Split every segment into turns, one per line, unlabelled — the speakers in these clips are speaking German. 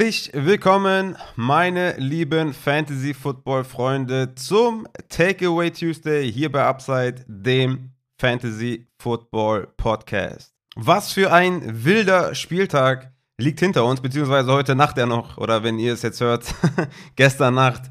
Herzlich willkommen, meine lieben Fantasy Football Freunde, zum Takeaway Tuesday hier bei Upside, dem Fantasy Football Podcast. Was für ein wilder Spieltag liegt hinter uns, beziehungsweise heute Nacht ja noch, oder wenn ihr es jetzt hört, gestern Nacht.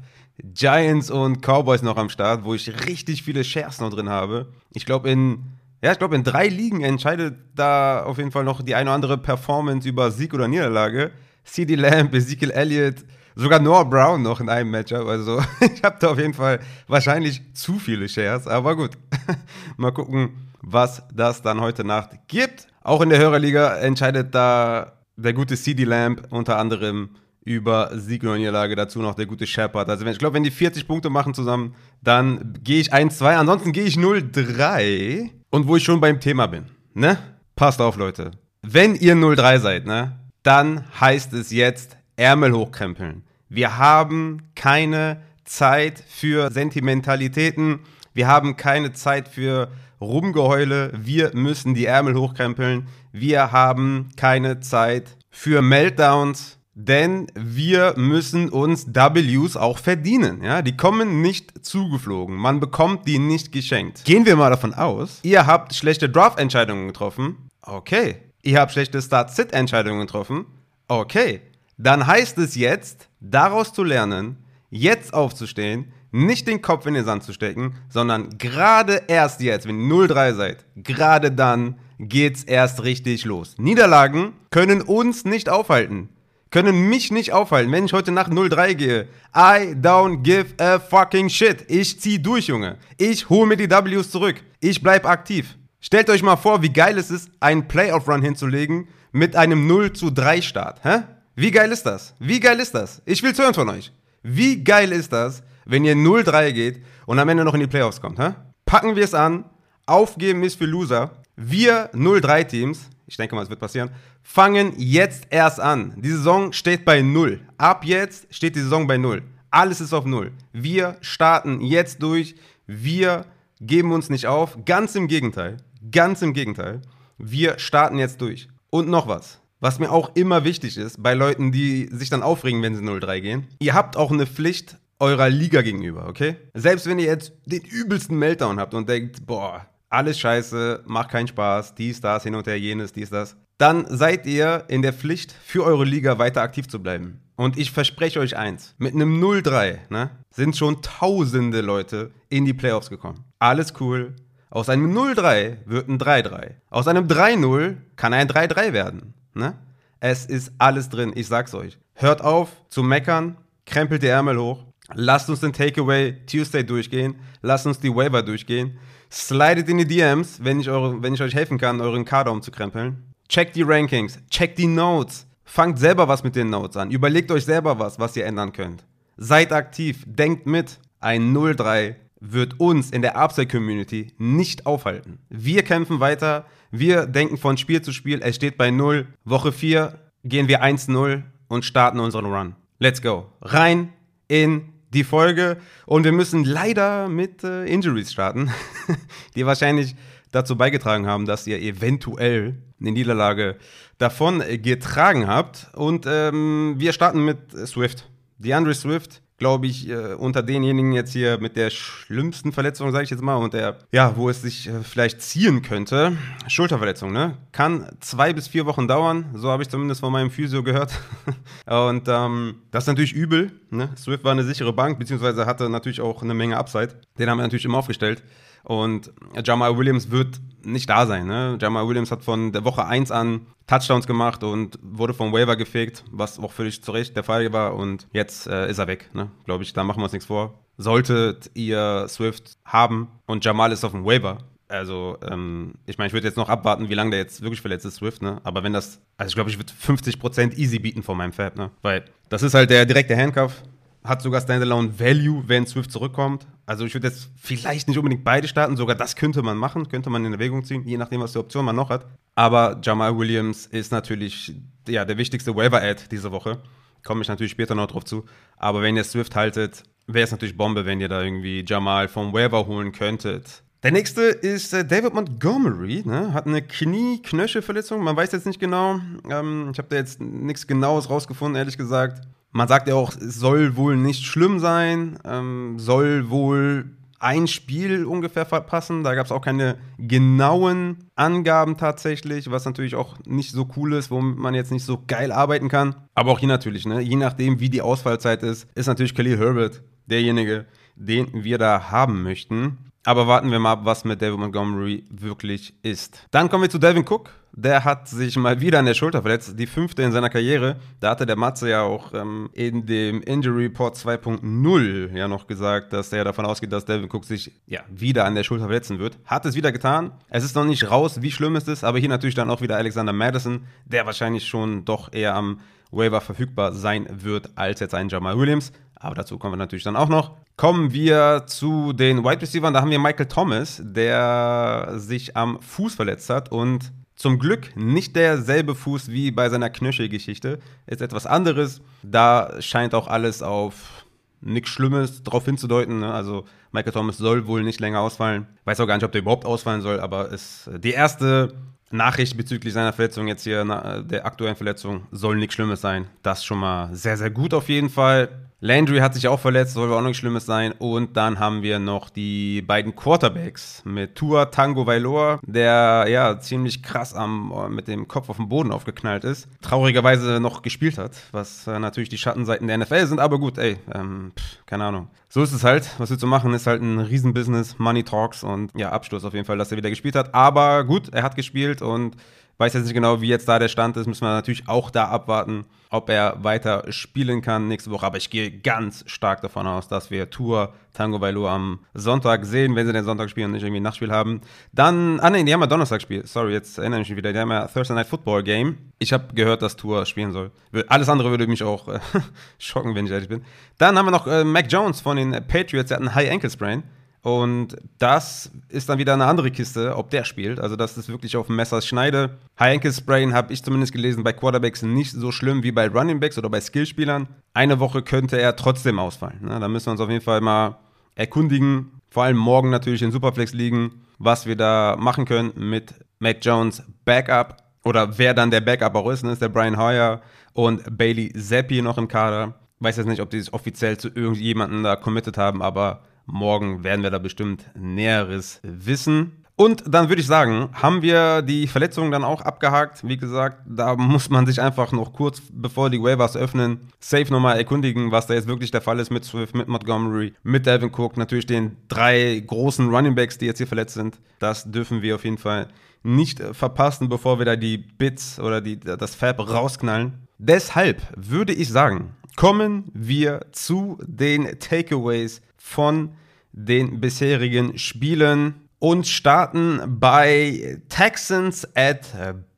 Giants und Cowboys noch am Start, wo ich richtig viele Shares noch drin habe. Ich glaube, in, ja, ich glaube, in drei Ligen entscheidet da auf jeden Fall noch die eine oder andere Performance über Sieg oder Niederlage. CD Lamb, Ezekiel Elliott, sogar Noah Brown noch in einem Matchup. Also ich habe da auf jeden Fall wahrscheinlich zu viele Shares, aber gut. Mal gucken, was das dann heute Nacht gibt. Auch in der Hörerliga entscheidet da der gute CD Lamb unter anderem über Sieg oder Niederlage, dazu noch der gute Shepard. Also ich glaube, wenn die 40 Punkte machen zusammen, dann gehe ich 1-2, ansonsten gehe ich 0-3. Und wo ich schon beim Thema bin, ne? Passt auf, Leute. Wenn ihr 0-3 seid, ne? Dann heißt es jetzt Ärmel hochkrempeln. Wir haben keine Zeit für Sentimentalitäten. Wir haben keine Zeit für Rumgeheule. Wir müssen die Ärmel hochkrempeln. Wir haben keine Zeit für Meltdowns. Denn wir müssen uns Ws auch verdienen. Ja? Die kommen nicht zugeflogen. Man bekommt die nicht geschenkt. Gehen wir mal davon aus, ihr habt schlechte Draft-Entscheidungen getroffen. Okay. Ihr habt schlechte Start-Sit-Entscheidungen getroffen. Okay. Dann heißt es jetzt, daraus zu lernen, jetzt aufzustehen, nicht den Kopf in den Sand zu stecken, sondern gerade erst jetzt, wenn ihr 0-3 seid, gerade dann geht's erst richtig los. Niederlagen können uns nicht aufhalten können mich nicht aufhalten, wenn ich heute Nacht 0-3 gehe. I don't give a fucking shit. Ich zieh durch, Junge. Ich hole mir die Ws zurück. Ich bleib aktiv. Stellt euch mal vor, wie geil es ist, einen Playoff-Run hinzulegen mit einem 0 zu 3 Start. Hä? Wie geil ist das? Wie geil ist das? Ich will's hören von euch. Wie geil ist das, wenn ihr 0-3 geht und am Ende noch in die Playoffs kommt? Hä? Packen wir es an. Aufgeben ist für Loser. Wir 0-3 Teams ich denke mal, es wird passieren, fangen jetzt erst an. Die Saison steht bei Null. Ab jetzt steht die Saison bei Null. Alles ist auf Null. Wir starten jetzt durch. Wir geben uns nicht auf. Ganz im Gegenteil. Ganz im Gegenteil. Wir starten jetzt durch. Und noch was. Was mir auch immer wichtig ist bei Leuten, die sich dann aufregen, wenn sie 0-3 gehen. Ihr habt auch eine Pflicht eurer Liga gegenüber, okay? Selbst wenn ihr jetzt den übelsten Meltdown habt und denkt, boah, alles scheiße, macht keinen Spaß, dies, das, hin und her, jenes, dies, das, dann seid ihr in der Pflicht, für eure Liga weiter aktiv zu bleiben. Und ich verspreche euch eins, mit einem 0-3 ne, sind schon tausende Leute in die Playoffs gekommen. Alles cool. Aus einem 0-3 wird ein 3-3. Aus einem 3-0 kann ein 3-3 werden. Ne? Es ist alles drin, ich sag's euch. Hört auf zu meckern, krempelt die Ärmel hoch, lasst uns den Takeaway Tuesday durchgehen, lasst uns die Waiver durchgehen. Slidet in die DMs, wenn ich, eure, wenn ich euch helfen kann, euren Kader umzukrempeln. Checkt die Rankings, checkt die Notes. Fangt selber was mit den Notes an. Überlegt euch selber was, was ihr ändern könnt. Seid aktiv, denkt mit. Ein 0-3 wird uns in der Upside-Community nicht aufhalten. Wir kämpfen weiter, wir denken von Spiel zu Spiel, es steht bei 0. Woche 4 gehen wir 1-0 und starten unseren Run. Let's go. Rein in die Folge. Und wir müssen leider mit äh, Injuries starten, die wahrscheinlich dazu beigetragen haben, dass ihr eventuell eine Niederlage davon getragen habt. Und ähm, wir starten mit Swift. DeAndre Swift glaube ich, äh, unter denjenigen jetzt hier mit der schlimmsten Verletzung, sage ich jetzt mal, und der, ja, wo es sich äh, vielleicht ziehen könnte. Schulterverletzung, ne? Kann zwei bis vier Wochen dauern, so habe ich zumindest von meinem Physio gehört. und ähm, das ist natürlich übel, ne? Swift war eine sichere Bank, beziehungsweise hatte natürlich auch eine Menge Upside. Den haben wir natürlich immer aufgestellt. Und Jamal Williams wird nicht da sein. Ne? Jamal Williams hat von der Woche 1 an Touchdowns gemacht und wurde vom Waiver gefegt, was auch völlig zu Recht der Fall war. Und jetzt äh, ist er weg. Ne? Glaube ich, da machen wir uns nichts vor. Solltet ihr Swift haben und Jamal ist auf dem Waiver, also, ähm, ich meine, ich würde jetzt noch abwarten, wie lange der jetzt wirklich verletzt ist, Swift, ne? Aber wenn das, also ich glaube, ich würde 50% easy bieten von meinem Fab, ne? Weil das ist halt der direkte Handcuff hat sogar Standalone Value, wenn Swift zurückkommt. Also ich würde jetzt vielleicht nicht unbedingt beide starten, sogar das könnte man machen, könnte man in Erwägung ziehen, je nachdem, was die Option man noch hat. Aber Jamal Williams ist natürlich ja, der wichtigste Waiver-Ad diese Woche. Komme ich natürlich später noch drauf zu. Aber wenn ihr Swift haltet, wäre es natürlich Bombe, wenn ihr da irgendwie Jamal vom Waiver holen könntet. Der nächste ist äh, David Montgomery, ne? hat eine Knie-Knöchelverletzung. Man weiß jetzt nicht genau. Ähm, ich habe da jetzt nichts Genaues rausgefunden, ehrlich gesagt. Man sagt ja auch, es soll wohl nicht schlimm sein, ähm, soll wohl ein Spiel ungefähr verpassen. Da gab es auch keine genauen Angaben tatsächlich, was natürlich auch nicht so cool ist, womit man jetzt nicht so geil arbeiten kann. Aber auch hier natürlich, ne? je nachdem, wie die Ausfallzeit ist, ist natürlich Khalil Herbert derjenige, den wir da haben möchten. Aber warten wir mal ab, was mit David Montgomery wirklich ist. Dann kommen wir zu Devin Cook. Der hat sich mal wieder an der Schulter verletzt, die fünfte in seiner Karriere. Da hatte der Matze ja auch ähm, in dem Injury Report 2.0 ja noch gesagt, dass er davon ausgeht, dass Devin Cook sich ja wieder an der Schulter verletzen wird. Hat es wieder getan. Es ist noch nicht raus, wie schlimm es ist, aber hier natürlich dann auch wieder Alexander Madison, der wahrscheinlich schon doch eher am Waiver verfügbar sein wird als jetzt ein Jamal Williams. Aber dazu kommen wir natürlich dann auch noch. Kommen wir zu den Wide Receivers. Da haben wir Michael Thomas, der sich am Fuß verletzt hat und zum Glück nicht derselbe Fuß wie bei seiner Knöchelgeschichte. Ist etwas anderes. Da scheint auch alles auf nichts Schlimmes darauf hinzudeuten. Ne? Also Michael Thomas soll wohl nicht länger ausfallen. Weiß auch gar nicht, ob der überhaupt ausfallen soll, aber ist die erste Nachricht bezüglich seiner Verletzung jetzt hier, der aktuellen Verletzung, soll nichts Schlimmes sein. Das schon mal sehr, sehr gut auf jeden Fall. Landry hat sich auch verletzt, soll auch nichts Schlimmes sein. Und dann haben wir noch die beiden Quarterbacks mit Tua Tango Vailoa, der ja ziemlich krass am, mit dem Kopf auf den Boden aufgeknallt ist. Traurigerweise noch gespielt hat, was äh, natürlich die Schattenseiten der NFL sind. Aber gut, ey, ähm, pff, keine Ahnung. So ist es halt. Was wir zu machen, ist halt ein Riesenbusiness, Money Talks und ja, Abschluss auf jeden Fall, dass er wieder gespielt hat. Aber gut, er hat gespielt und weiß jetzt nicht genau, wie jetzt da der Stand ist. Müssen wir natürlich auch da abwarten, ob er weiter spielen kann nächste Woche. Aber ich gehe ganz stark davon aus, dass wir Tour Tango Bailu am Sonntag sehen, wenn sie den Sonntag spielen und nicht irgendwie ein Nachtspiel haben. Dann, ah ne, die haben ja Donnerstag-Spiel. Sorry, jetzt erinnere ich mich wieder. Die haben ja Thursday Night Football Game. Ich habe gehört, dass Tour spielen soll. Alles andere würde mich auch äh, schocken, wenn ich ehrlich bin. Dann haben wir noch äh, Mac Jones von den Patriots. Der hat einen High Ankle Sprain. Und das ist dann wieder eine andere Kiste, ob der spielt. Also das ist wirklich auf dem Messers Schneide. High Ankle Sprain habe ich zumindest gelesen bei Quarterbacks nicht so schlimm wie bei Running Backs oder bei Skillspielern. Eine Woche könnte er trotzdem ausfallen. Ne? Da müssen wir uns auf jeden Fall mal erkundigen. Vor allem morgen natürlich in Superflex liegen, was wir da machen können mit Mac Jones Backup oder wer dann der Backup auch ist. Ne? Ist der Brian Hoyer und Bailey Zappi noch im Kader. Weiß jetzt nicht, ob die sich offiziell zu irgendjemandem da committed haben, aber Morgen werden wir da bestimmt Näheres wissen. Und dann würde ich sagen, haben wir die Verletzungen dann auch abgehakt. Wie gesagt, da muss man sich einfach noch kurz bevor die Waivers öffnen, safe nochmal erkundigen, was da jetzt wirklich der Fall ist mit Swift, mit Montgomery, mit Devin Cook, natürlich den drei großen Running Backs, die jetzt hier verletzt sind. Das dürfen wir auf jeden Fall nicht verpassen, bevor wir da die Bits oder die, das Fab rausknallen. Deshalb würde ich sagen, kommen wir zu den Takeaways von den bisherigen Spielen und starten bei Texans at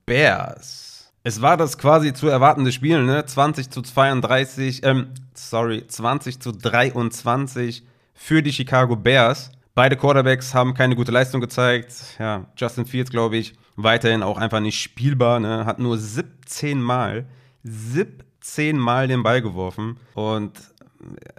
Bears. Es war das quasi zu erwartende Spiel, ne? 20 zu 32, ähm, sorry, 20 zu 23 für die Chicago Bears. Beide Quarterbacks haben keine gute Leistung gezeigt. Ja, Justin Fields, glaube ich, weiterhin auch einfach nicht spielbar, ne? Hat nur 17 Mal, 17 Mal den Ball geworfen und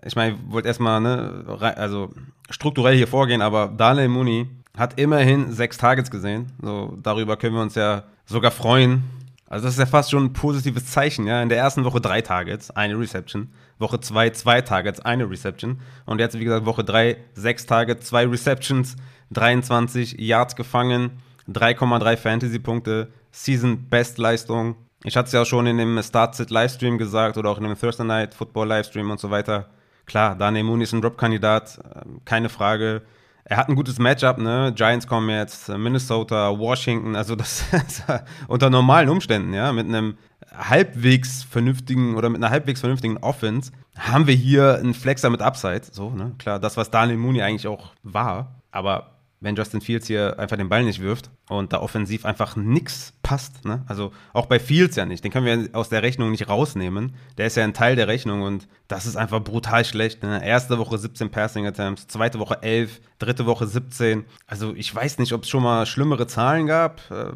ich meine, ich wollte erstmal, ne, also strukturell hier vorgehen, aber Daniel Mooney hat immerhin sechs Targets gesehen. So, darüber können wir uns ja sogar freuen. Also, das ist ja fast schon ein positives Zeichen, ja. In der ersten Woche drei Targets, eine Reception. Woche zwei, zwei Targets, eine Reception. Und jetzt, wie gesagt, Woche drei, sechs Targets, zwei Receptions, 23 Yards gefangen, 3,3 Fantasy-Punkte, Season-Best-Leistung. Ich hatte es ja auch schon in dem Start-Sit-Livestream gesagt oder auch in dem Thursday Night Football-Livestream und so weiter. Klar, Daniel Mooney ist ein Drop-Kandidat, ähm, keine Frage. Er hat ein gutes Matchup, ne? Giants kommen jetzt, Minnesota, Washington, also das unter normalen Umständen, ja, mit einem halbwegs vernünftigen oder mit einer halbwegs vernünftigen Offense haben wir hier einen Flexer mit Upside, so, ne? Klar, das was Daniel Mooney eigentlich auch war, aber wenn Justin Fields hier einfach den Ball nicht wirft und da offensiv einfach nichts passt. Ne? Also auch bei Fields ja nicht. Den können wir aus der Rechnung nicht rausnehmen. Der ist ja ein Teil der Rechnung und das ist einfach brutal schlecht. Ne? Erste Woche 17 Passing Attempts, zweite Woche 11, dritte Woche 17. Also ich weiß nicht, ob es schon mal schlimmere Zahlen gab. Äh,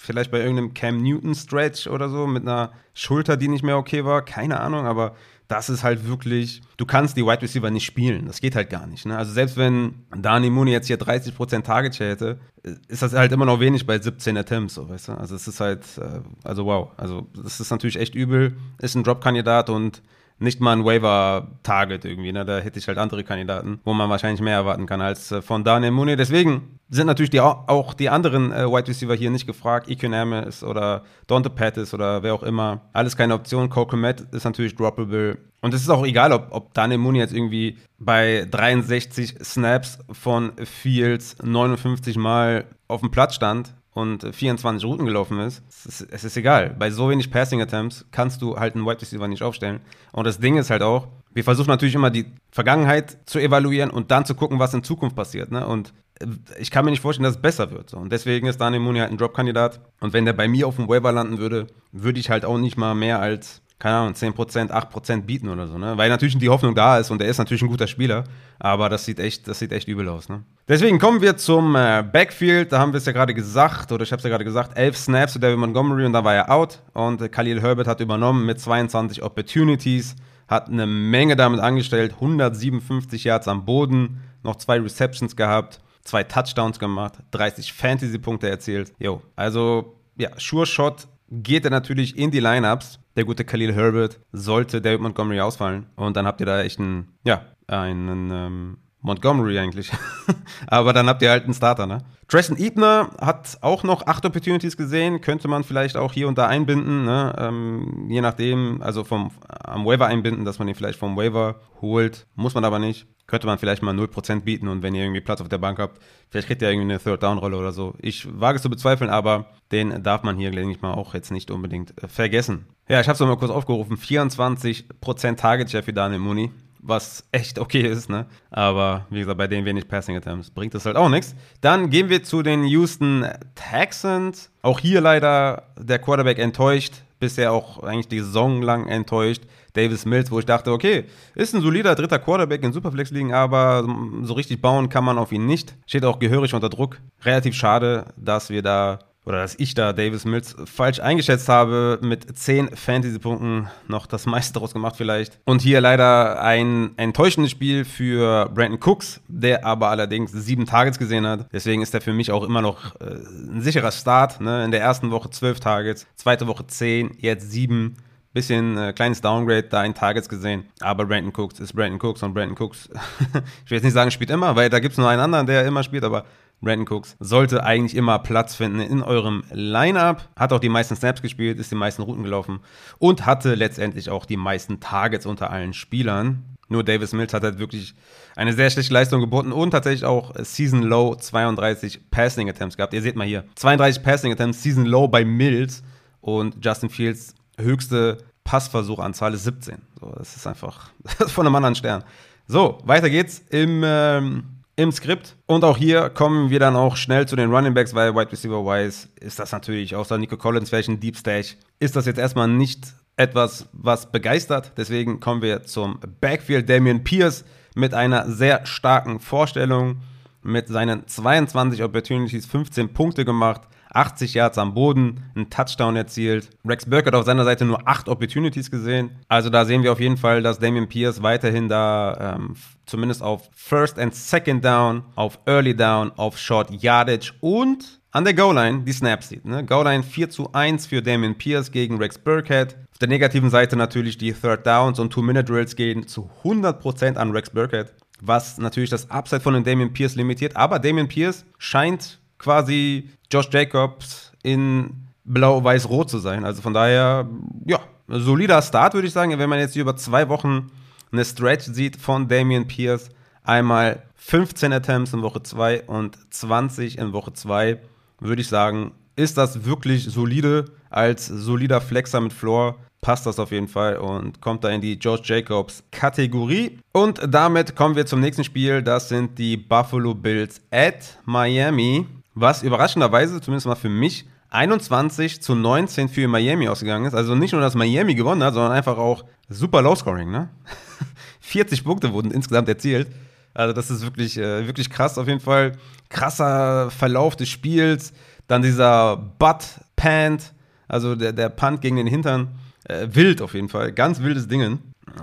vielleicht bei irgendeinem Cam Newton Stretch oder so mit einer Schulter, die nicht mehr okay war, keine Ahnung, aber das ist halt wirklich, du kannst die Wide Receiver nicht spielen. Das geht halt gar nicht. Ne? Also selbst wenn Dani Mooney jetzt hier 30% Target Share hätte, ist das halt immer noch wenig bei 17 Attempts, so, weißt du? Also es ist halt, äh, also wow. Also das ist natürlich echt übel. Ist ein Drop-Kandidat und nicht mal ein Waiver-Target irgendwie. Ne? Da hätte ich halt andere Kandidaten, wo man wahrscheinlich mehr erwarten kann als äh, von Daniel Mooney. Deswegen sind natürlich die, auch die anderen äh, Wide Receiver hier nicht gefragt. Eken Amis oder Dante Pettis oder wer auch immer. Alles keine Option. Cole Komet ist natürlich droppable. Und es ist auch egal, ob, ob Daniel Mooney jetzt irgendwie bei 63 Snaps von Fields 59 Mal auf dem Platz stand und 24 Routen gelaufen ist, es, ist, es ist egal. Bei so wenig Passing Attempts kannst du halt einen Wide Receiver nicht aufstellen. Und das Ding ist halt auch, wir versuchen natürlich immer die Vergangenheit zu evaluieren und dann zu gucken, was in Zukunft passiert. Ne? Und äh, ich kann mir nicht vorstellen, dass es besser wird. Und deswegen ist Daniel Mooney halt ein Drop-Kandidat. Und wenn der bei mir auf dem Waiver landen würde, würde ich halt auch nicht mal mehr als keine Ahnung, 10%, 8% bieten oder so, ne? Weil natürlich die Hoffnung da ist und er ist natürlich ein guter Spieler, aber das sieht echt, das sieht echt übel aus, ne? Deswegen kommen wir zum äh, Backfield, da haben wir es ja gerade gesagt, oder ich habe es ja gerade gesagt, 11 Snaps zu David Montgomery und da war er out und äh, Khalil Herbert hat übernommen mit 22 Opportunities, hat eine Menge damit angestellt, 157 Yards am Boden, noch zwei Receptions gehabt, zwei Touchdowns gemacht, 30 Fantasy-Punkte erzielt. Jo, also ja, Sure Shot geht er natürlich in die Lineups der gute Khalil Herbert, sollte David Montgomery ausfallen. Und dann habt ihr da echt einen, ja, einen ähm, Montgomery eigentlich. Aber dann habt ihr halt einen Starter, ne? Treston Ebner hat auch noch acht Opportunities gesehen, könnte man vielleicht auch hier und da einbinden, ne? ähm, je nachdem, also vom, am Waiver einbinden, dass man ihn vielleicht vom Waiver holt, muss man aber nicht. Könnte man vielleicht mal 0% bieten und wenn ihr irgendwie Platz auf der Bank habt, vielleicht kriegt ihr irgendwie eine Third-Down-Rolle oder so. Ich wage es zu bezweifeln, aber den darf man hier, denke ich mal, auch jetzt nicht unbedingt äh, vergessen. Ja, ich habe es mal kurz aufgerufen, 24% Target-Share für Daniel Mooney was echt okay ist, ne? Aber wie gesagt, bei den wenig Passing Attempts bringt das halt auch nichts. Dann gehen wir zu den Houston Texans. Auch hier leider der Quarterback enttäuscht, bisher auch eigentlich die Saison lang enttäuscht. Davis Mills, wo ich dachte, okay, ist ein solider dritter Quarterback in Superflex liegen, aber so richtig bauen kann man auf ihn nicht. Steht auch gehörig unter Druck. Relativ schade, dass wir da oder dass ich da Davis Mills falsch eingeschätzt habe, mit 10 Fantasy-Punkten noch das meiste daraus gemacht vielleicht. Und hier leider ein enttäuschendes Spiel für Brandon Cooks, der aber allerdings sieben Targets gesehen hat. Deswegen ist er für mich auch immer noch äh, ein sicherer Start. Ne? In der ersten Woche 12 Targets, zweite Woche 10, jetzt 7. Bisschen äh, kleines Downgrade, da in Targets gesehen. Aber Brandon Cooks ist Brandon Cooks und Brandon Cooks, ich will jetzt nicht sagen, spielt immer, weil da gibt es nur einen anderen, der immer spielt, aber Brandon Cooks sollte eigentlich immer Platz finden in eurem Lineup. Hat auch die meisten Snaps gespielt, ist die meisten Routen gelaufen und hatte letztendlich auch die meisten Targets unter allen Spielern. Nur Davis Mills hat halt wirklich eine sehr schlechte Leistung geboten und tatsächlich auch Season Low 32 Passing Attempts gehabt. Ihr seht mal hier, 32 Passing Attempts, Season Low bei Mills und Justin Fields höchste Passversuchanzahl ist 17. So, das ist einfach von einem anderen Stern. So, weiter geht's im ähm, im Skript. Und auch hier kommen wir dann auch schnell zu den Running Backs, weil Wide Receiver Wise ist das natürlich, außer Nico Collins, welchen Deep Stash, ist das jetzt erstmal nicht etwas, was begeistert. Deswegen kommen wir zum Backfield. Damian Pierce mit einer sehr starken Vorstellung, mit seinen 22 Opportunities 15 Punkte gemacht. 80 Yards am Boden, einen Touchdown erzielt. Rex Burkett auf seiner Seite nur 8 Opportunities gesehen. Also da sehen wir auf jeden Fall, dass Damian Pierce weiterhin da ähm, zumindest auf First and Second Down, auf Early Down, auf Short Yardage und an der Goal-Line die Snaps sieht. Ne? Goal-Line 4 zu 1 für Damian Pierce gegen Rex Burkhead. Auf der negativen Seite natürlich die Third Downs und Two-Minute-Drills gehen zu 100% an Rex Burkhead, was natürlich das Upside von den Damian Pierce limitiert. Aber Damian Pierce scheint quasi Josh Jacobs in blau-weiß-rot zu sein. Also von daher, ja, solider Start, würde ich sagen. Wenn man jetzt über zwei Wochen eine Stretch sieht von Damian Pierce, einmal 15 Attempts in Woche 2 und 20 in Woche 2, würde ich sagen, ist das wirklich solide. Als solider Flexer mit Floor passt das auf jeden Fall und kommt da in die George Jacobs Kategorie. Und damit kommen wir zum nächsten Spiel. Das sind die Buffalo Bills at Miami was überraschenderweise, zumindest mal für mich, 21 zu 19 für Miami ausgegangen ist. Also nicht nur, dass Miami gewonnen hat, sondern einfach auch super Low-Scoring. Ne? 40 Punkte wurden insgesamt erzielt. Also das ist wirklich, äh, wirklich krass auf jeden Fall. Krasser Verlauf des Spiels. Dann dieser Butt Pant, also der, der Punt gegen den Hintern. Äh, wild auf jeden Fall, ganz wildes Dingen.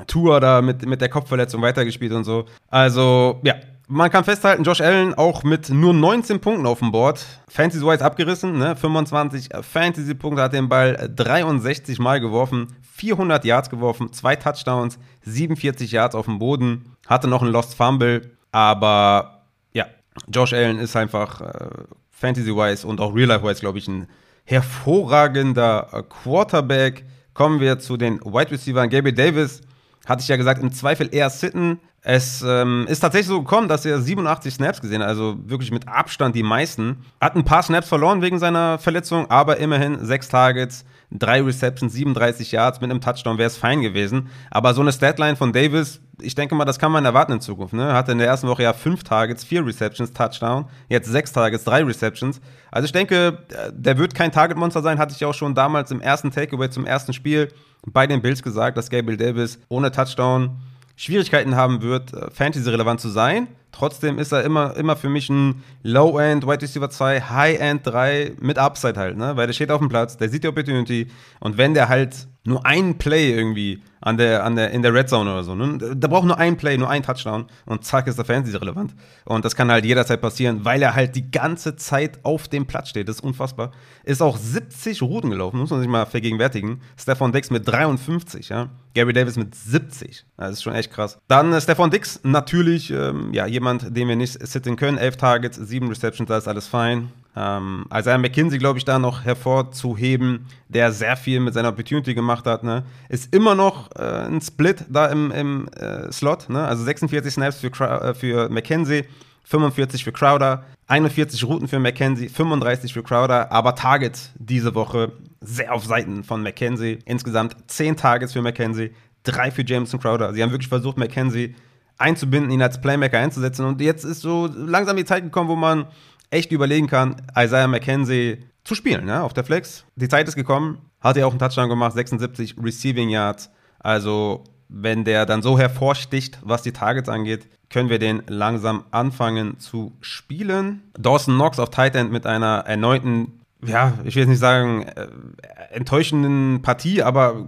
Tour da mit, mit der Kopfverletzung weitergespielt und so. Also, ja, man kann festhalten, Josh Allen auch mit nur 19 Punkten auf dem Board. Fantasy-wise abgerissen, ne? 25 Fantasy-Punkte, hat den Ball 63 Mal geworfen, 400 Yards geworfen, zwei Touchdowns, 47 Yards auf dem Boden, hatte noch einen Lost Fumble, aber ja, Josh Allen ist einfach äh, Fantasy-wise und auch Real-Life-wise, glaube ich, ein hervorragender äh, Quarterback. Kommen wir zu den Wide Receivers. Gabriel Davis hatte ich ja gesagt, im Zweifel eher sitten. Es ähm, ist tatsächlich so gekommen, dass er 87 Snaps gesehen hat, also wirklich mit Abstand die meisten. Hat ein paar Snaps verloren wegen seiner Verletzung, aber immerhin sechs Targets, drei Receptions, 37 Yards mit einem Touchdown wäre es fein gewesen. Aber so eine Statline von Davis, ich denke mal, das kann man erwarten in Zukunft. Ne? Hatte in der ersten Woche ja fünf Targets, vier Receptions, Touchdown. Jetzt sechs Targets, drei Receptions. Also ich denke, der wird kein Target-Monster sein, hatte ich auch schon damals im ersten Takeaway zum ersten Spiel bei den Bills gesagt, dass Gabriel Davis ohne Touchdown Schwierigkeiten haben wird, äh, Fantasy-relevant zu sein. Trotzdem ist er immer, immer für mich ein Low-End, Wide Receiver 2, High-End 3 mit Upside halt, ne? Weil der steht auf dem Platz, der sieht die Opportunity und wenn der halt nur einen Play irgendwie an der, an der, in der Red Zone oder so. Ne? Da braucht nur ein Play, nur ein Touchdown und zack ist der Fantasy relevant. Und das kann halt jederzeit passieren, weil er halt die ganze Zeit auf dem Platz steht. Das ist unfassbar. Ist auch 70 Routen gelaufen, muss man sich mal vergegenwärtigen. Stefan Dix mit 53, ja. Gary Davis mit 70. Das ist schon echt krass. Dann äh, Stefan Dix, natürlich, ähm, ja, jemand, den wir nicht sitten können. 11 Targets, 7 Receptions, da ist alles fein. Ähm, Isaiah McKinsey, glaube ich, da noch hervorzuheben, der sehr viel mit seiner Opportunity gemacht hat. Ne? Ist immer noch äh, ein Split da im, im äh, Slot. Ne? Also 46 Snaps für, äh, für McKenzie, 45 für Crowder, 41 Routen für McKenzie, 35 für Crowder, aber Targets diese Woche sehr auf Seiten von McKenzie. Insgesamt 10 Targets für McKenzie, 3 für Jameson Crowder. Sie haben wirklich versucht, McKenzie einzubinden, ihn als Playmaker einzusetzen. Und jetzt ist so langsam die Zeit gekommen, wo man echt überlegen kann, Isaiah McKenzie zu spielen, ne, auf der Flex. Die Zeit ist gekommen, hat er auch einen Touchdown gemacht, 76 Receiving Yards. Also, wenn der dann so hervorsticht, was die Targets angeht, können wir den langsam anfangen zu spielen. Dawson Knox auf Tight End mit einer erneuten, ja, ich will jetzt nicht sagen, äh, enttäuschenden Partie, aber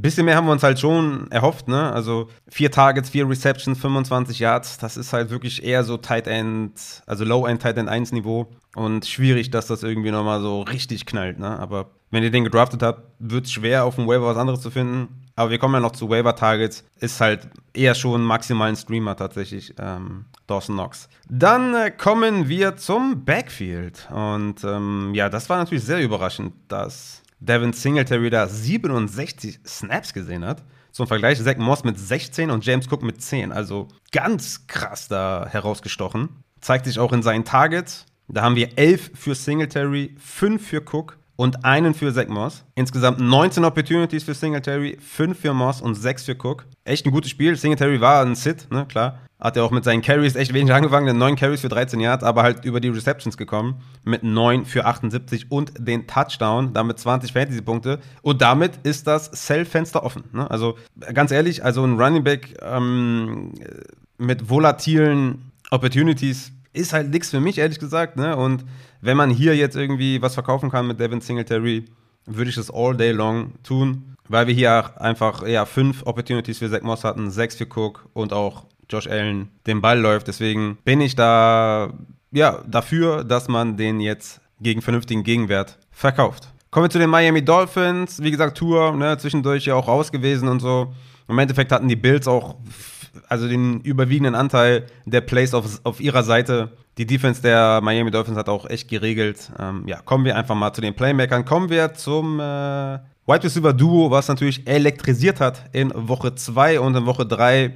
bisschen mehr haben wir uns halt schon erhofft, ne? Also vier Targets, vier Receptions, 25 Yards, das ist halt wirklich eher so Tight End, also Low End Tight End 1 Niveau und schwierig, dass das irgendwie nochmal so richtig knallt, ne? Aber wenn ihr den gedraftet habt, wird es schwer, auf dem Waiver was anderes zu finden. Aber wir kommen ja noch zu Waiver Targets. Ist halt eher schon maximal ein Streamer tatsächlich, ähm, Dawson Knox. Dann äh, kommen wir zum Backfield. Und ähm, ja, das war natürlich sehr überraschend, dass Devin Singletary da 67 Snaps gesehen hat. Zum Vergleich Zach Moss mit 16 und James Cook mit 10. Also ganz krass da herausgestochen. Zeigt sich auch in seinen Targets. Da haben wir 11 für Singletary, 5 für Cook und einen für Zach Moss. Insgesamt 19 Opportunities für Singletary, 5 für Moss und 6 für Cook. Echt ein gutes Spiel. Singletary war ein Sit, ne, klar. Hat er auch mit seinen Carries echt wenig angefangen, 9 Carries für 13 Yards, aber halt über die Receptions gekommen. Mit 9 für 78 und den Touchdown, damit 20 Fantasy-Punkte. Und damit ist das Sell-Fenster offen. Ne? Also ganz ehrlich, also ein Running Back ähm, mit volatilen Opportunities ist halt nichts für mich, ehrlich gesagt. Ne? Und wenn man hier jetzt irgendwie was verkaufen kann mit Devin Singletary, würde ich das all day long tun, weil wir hier einfach ja, fünf Opportunities für Zach Moss hatten, sechs für Cook und auch Josh Allen den Ball läuft. Deswegen bin ich da ja, dafür, dass man den jetzt gegen vernünftigen Gegenwert verkauft. Kommen wir zu den Miami Dolphins. Wie gesagt, Tour, ne, zwischendurch ja auch raus gewesen und so. Im Endeffekt hatten die Bills auch also den überwiegenden Anteil der Plays auf, auf ihrer Seite. Die Defense der Miami Dolphins hat auch echt geregelt. Ähm, ja, kommen wir einfach mal zu den Playmakern. Kommen wir zum äh, Wide Receiver Duo, was natürlich elektrisiert hat in Woche 2 und in Woche 3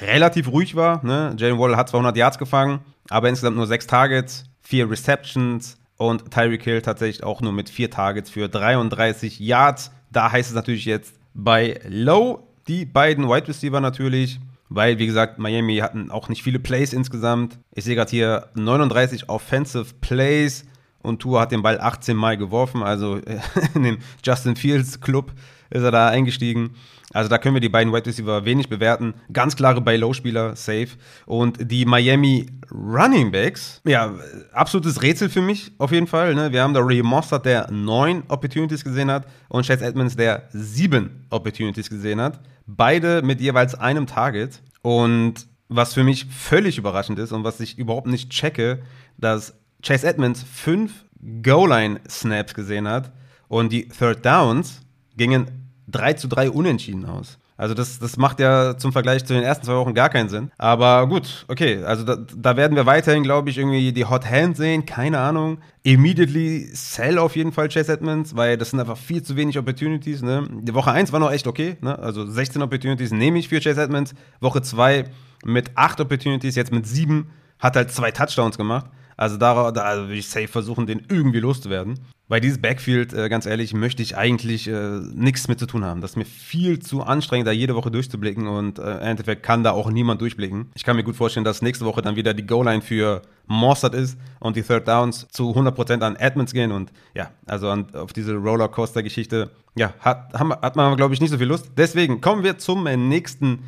relativ ruhig war. Ne? Jalen Waddle hat 200 Yards gefangen, aber insgesamt nur 6 Targets, 4 Receptions und Tyreek Hill tatsächlich auch nur mit 4 Targets für 33 Yards. Da heißt es natürlich jetzt bei Low die beiden Wide Receiver natürlich, weil, wie gesagt, Miami hatten auch nicht viele Plays insgesamt. Ich sehe gerade hier 39 Offensive Plays und Tour hat den Ball 18 Mal geworfen, also in dem Justin Fields Club. ist er da eingestiegen. Also da können wir die beiden Wide Receiver wenig bewerten. Ganz klare Buy-Low-Spieler, safe. Und die Miami Running Backs, ja, absolutes Rätsel für mich auf jeden Fall. Ne? Wir haben da Ray Mossad, der neun Opportunities gesehen hat und Chase Edmonds, der sieben Opportunities gesehen hat. Beide mit jeweils einem Target. Und was für mich völlig überraschend ist und was ich überhaupt nicht checke, dass Chase Edmonds fünf Goal-Line-Snaps gesehen hat und die Third Downs gingen 3 zu 3 unentschieden aus. Also das, das macht ja zum Vergleich zu den ersten zwei Wochen gar keinen Sinn. Aber gut, okay, also da, da werden wir weiterhin, glaube ich, irgendwie die Hot Hand sehen, keine Ahnung. Immediately sell auf jeden Fall Chase Edmonds, weil das sind einfach viel zu wenig Opportunities. Ne? Die Woche 1 war noch echt okay, ne? also 16 Opportunities nehme ich für Chase Edmonds. Woche 2 mit 8 Opportunities, jetzt mit 7, hat halt zwei Touchdowns gemacht. Also da, da also will ich safe versuchen, den irgendwie loszuwerden. Bei dieses Backfield, äh, ganz ehrlich, möchte ich eigentlich äh, nichts mit zu tun haben. Das ist mir viel zu anstrengend, da jede Woche durchzublicken und äh, im Endeffekt kann da auch niemand durchblicken. Ich kann mir gut vorstellen, dass nächste Woche dann wieder die Goal-Line für Mossad ist und die Third Downs zu 100% an Edmonds gehen und ja, also an, auf diese Rollercoaster-Geschichte, ja, hat, haben, hat man, glaube ich, nicht so viel Lust. Deswegen kommen wir zum nächsten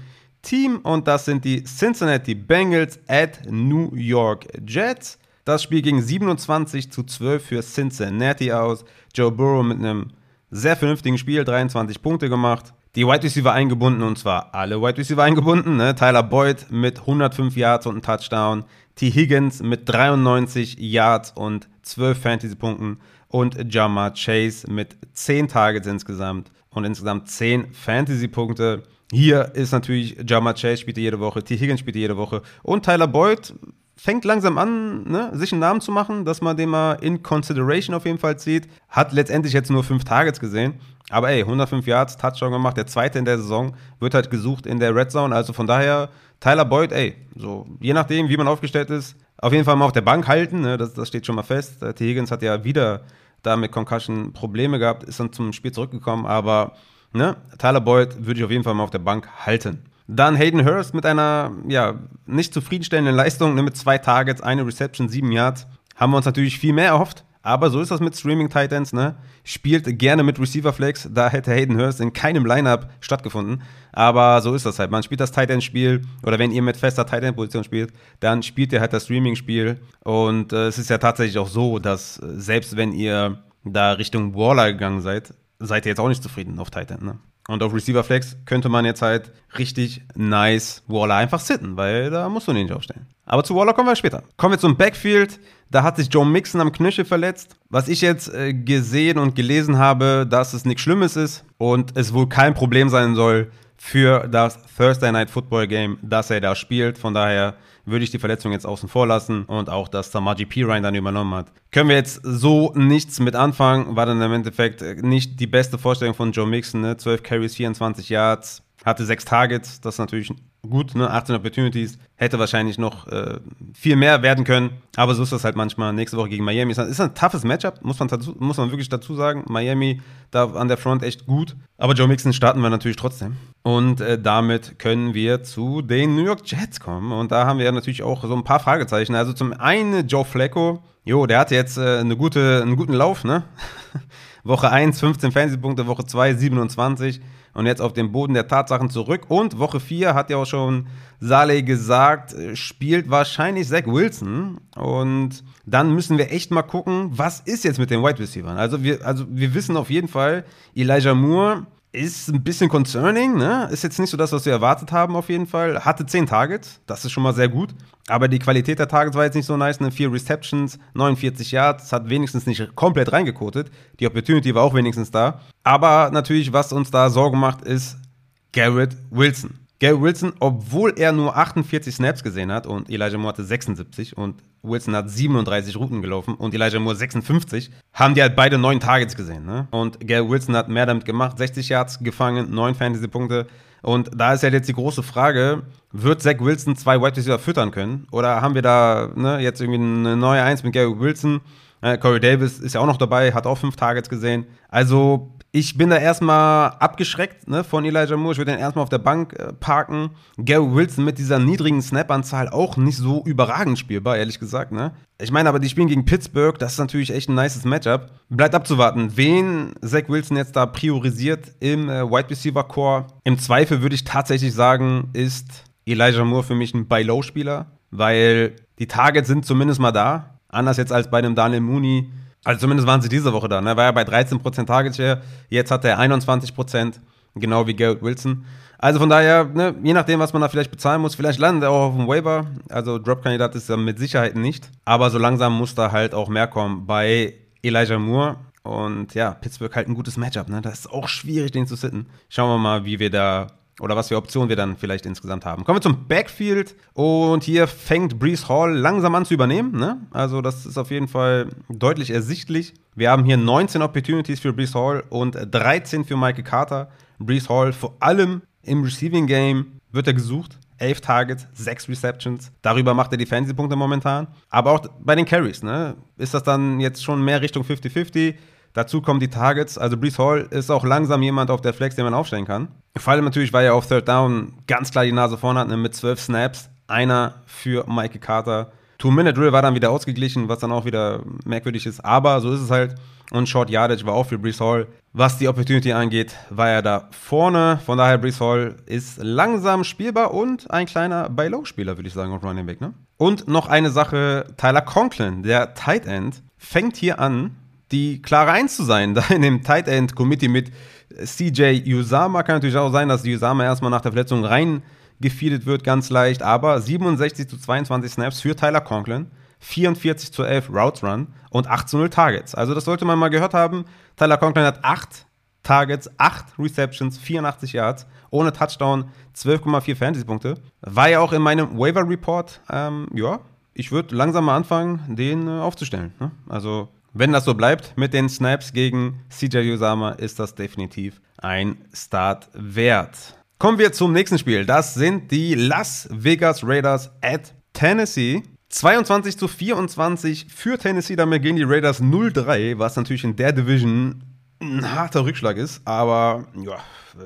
Team und das sind die Cincinnati Bengals at New York Jets. Das Spiel ging 27 zu 12 für Cincinnati aus. Joe Burrow mit einem sehr vernünftigen Spiel, 23 Punkte gemacht. Die Wide Receiver eingebunden und zwar alle Wide Receiver eingebunden. Ne? Tyler Boyd mit 105 Yards und einem Touchdown. T. Higgins mit 93 Yards und 12 Fantasy-Punkten. Und Jama Chase mit 10 Targets insgesamt und insgesamt 10 Fantasy-Punkte. Hier ist natürlich Jama Chase spielt jede Woche, T. Higgins spielt jede Woche und Tyler Boyd fängt langsam an, ne, sich einen Namen zu machen, dass man den mal in Consideration auf jeden Fall zieht. Hat letztendlich jetzt nur fünf Targets gesehen. Aber ey, 105 Yards, Touchdown gemacht, der zweite in der Saison, wird halt gesucht in der Red Zone. Also von daher, Tyler Boyd, ey, so, je nachdem, wie man aufgestellt ist, auf jeden Fall mal auf der Bank halten, ne, das, das steht schon mal fest. T. Higgins hat ja wieder da mit Concussion Probleme gehabt, ist dann zum Spiel zurückgekommen, aber ne, Tyler Boyd würde ich auf jeden Fall mal auf der Bank halten. Dann Hayden Hurst mit einer ja, nicht zufriedenstellenden Leistung, ne, mit zwei Targets, eine Reception, sieben Yards. Haben wir uns natürlich viel mehr erhofft. Aber so ist das mit Streaming Titans, ne? Spielt gerne mit Receiver Flex. Da hätte Hayden Hurst in keinem Lineup stattgefunden. Aber so ist das halt. Man spielt das Titan Spiel oder wenn ihr mit fester Titan Position spielt, dann spielt ihr halt das Streaming Spiel. Und äh, es ist ja tatsächlich auch so, dass äh, selbst wenn ihr da Richtung Waller gegangen seid, seid ihr jetzt auch nicht zufrieden auf Titan, ne? Und auf Receiver Flex könnte man jetzt halt richtig nice Waller einfach sitten, weil da musst du ihn nicht aufstellen. Aber zu Waller kommen wir später. Kommen wir zum Backfield. Da hat sich Joe Mixon am Knöchel verletzt. Was ich jetzt äh, gesehen und gelesen habe, dass es nichts Schlimmes ist und es wohl kein Problem sein soll für das Thursday Night Football Game, dass er da spielt. Von daher würde ich die Verletzung jetzt außen vor lassen und auch, dass Samaji Pirine dann übernommen hat. Können wir jetzt so nichts mit anfangen, war dann im Endeffekt nicht die beste Vorstellung von Joe Mixon, ne? 12 Carries, 24 Yards, hatte sechs Targets, das ist natürlich gut, ne? 18 Opportunities, hätte wahrscheinlich noch äh, viel mehr werden können, aber so ist das halt manchmal. Nächste Woche gegen Miami ist ein, ist ein toughes Matchup, muss man, dazu, muss man wirklich dazu sagen. Miami da an der Front echt gut, aber Joe Mixon starten wir natürlich trotzdem. Und äh, damit können wir zu den New York Jets kommen. Und da haben wir natürlich auch so ein paar Fragezeichen. Also zum einen Joe Flacco, jo, der hatte jetzt äh, eine gute, einen guten Lauf, ne? Woche 1 15 Fantasy-Punkte, Woche 2 27 und jetzt auf den Boden der Tatsachen zurück. Und Woche 4 hat ja auch schon Saleh gesagt, äh, spielt wahrscheinlich Zach Wilson. Und dann müssen wir echt mal gucken, was ist jetzt mit den Wide Receivers. Also wir, also wir wissen auf jeden Fall, Elijah Moore ist ein bisschen concerning, ne? Ist jetzt nicht so das, was wir erwartet haben, auf jeden Fall. Hatte 10 Targets, das ist schon mal sehr gut. Aber die Qualität der Targets war jetzt nicht so nice. Ne? Vier Receptions, 49 Yards, hat wenigstens nicht komplett reingekotet. Die Opportunity war auch wenigstens da. Aber natürlich, was uns da Sorgen macht, ist Garrett Wilson. Gary Wilson, obwohl er nur 48 Snaps gesehen hat und Elijah Moore hatte 76 und Wilson hat 37 Routen gelaufen und Elijah Moore 56, haben die halt beide neun Targets gesehen. Ne? Und Gary Wilson hat mehr damit gemacht, 60 Yards gefangen, 9 Fantasy-Punkte. Und da ist halt jetzt die große Frage, wird Zach Wilson zwei Wide Receiver füttern können? Oder haben wir da ne, jetzt irgendwie eine neue Eins mit Gary Wilson? Äh, Corey Davis ist ja auch noch dabei, hat auch fünf Targets gesehen. Also Ich bin da erstmal abgeschreckt ne, von Elijah Moore. Ich würde den erstmal auf der Bank äh, parken. Gary Wilson mit dieser niedrigen Snap-Anzahl auch nicht so überragend spielbar, ehrlich gesagt. Ne? Ich meine aber, die spielen gegen Pittsburgh. Das ist natürlich echt ein nices Matchup. Bleibt abzuwarten, wen Zach Wilson jetzt da priorisiert im äh, Wide Receiver Core. Im Zweifel würde ich tatsächlich sagen, ist Elijah Moore für mich ein Buy-Low-Spieler, weil die Targets sind zumindest mal da. Anders jetzt als bei einem Daniel Mooney also zumindest waren sie diese Woche da. Ne? War ja bei 13% Target Share. Jetzt hat er 21%, genau wie Garrett Wilson. Also von daher, ne, je nachdem, was man da vielleicht bezahlen muss, vielleicht landet er auch auf dem Waiver. Also Drop-Kandidat ist er mit Sicherheit nicht. Aber so langsam muss da halt auch mehr kommen bei Elijah Moore. Und ja, Pittsburgh halt ein gutes Matchup. Ne? Das ist auch schwierig, den zu sitten. Schauen wir mal, wie wir da oder was für Optionen wir dann vielleicht insgesamt haben. Kommen wir zum Backfield und hier fängt Brees Hall langsam an zu übernehmen. Ne? Also das ist auf jeden Fall deutlich ersichtlich. Wir haben hier 19 Opportunities für Brees Hall und 13 für Michael Carter. Brees Hall vor allem im Receiving Game wird er gesucht. 11 Targets, 6 Receptions. Darüber macht er die Fantasy-Punkte momentan. Aber auch bei den Carries, ne? Ist das dann jetzt schon mehr Richtung 50-50? Dazu kommen die Targets. Also Brees Hall ist auch langsam jemand auf der Flex, den man aufstellen kann. Vor allem natürlich, weil er auf Third Down ganz klar die Nase vorne hat, ne, mit zwölf Snaps. Einer für Mike Carter. Two-Minute-Drill war dann wieder ausgeglichen, was dann auch wieder merkwürdig ist. Aber so ist es halt. Und Short Yardage war auch für Brees Hall. Was die Opportunity angeht, war er da vorne. Von daher, Brees Hall ist langsam spielbar und ein kleiner Buy-Low-Spieler, würde ich sagen, auf Running Back. Ne? Und noch eine Sache: Tyler Conklin, der Tight End, fängt hier an, die klare Eins zu sein, da in dem Tight End Committee mit CJ Usama. Kann natürlich auch sein, dass Usama erstmal nach der Verletzung reingefeedet wird, ganz leicht. Aber 67 zu 22 Snaps für Tyler Conklin, 44 zu 11 Routes Run und 8 zu 0 Targets. Also das sollte man mal gehört haben. Tyler Conklin hat 8 Targets, 8 Receptions, 84 Yards, ohne Touchdown, 12,4 Fantasy-Punkte. War ja auch in meinem Waiver Report. Ähm, ja, ich würde langsam mal anfangen, den äh, aufzustellen. Ne? Also wenn das so bleibt mit den Snaps gegen CJ Usama, ist das definitiv ein Start wert. Kommen wir zum nächsten Spiel. Das sind die Las Vegas Raiders at Tennessee. 22 zu 24 für Tennessee, damit gehen die Raiders 0-3, was natürlich in der Division ein harter Rückschlag ist. Aber ja,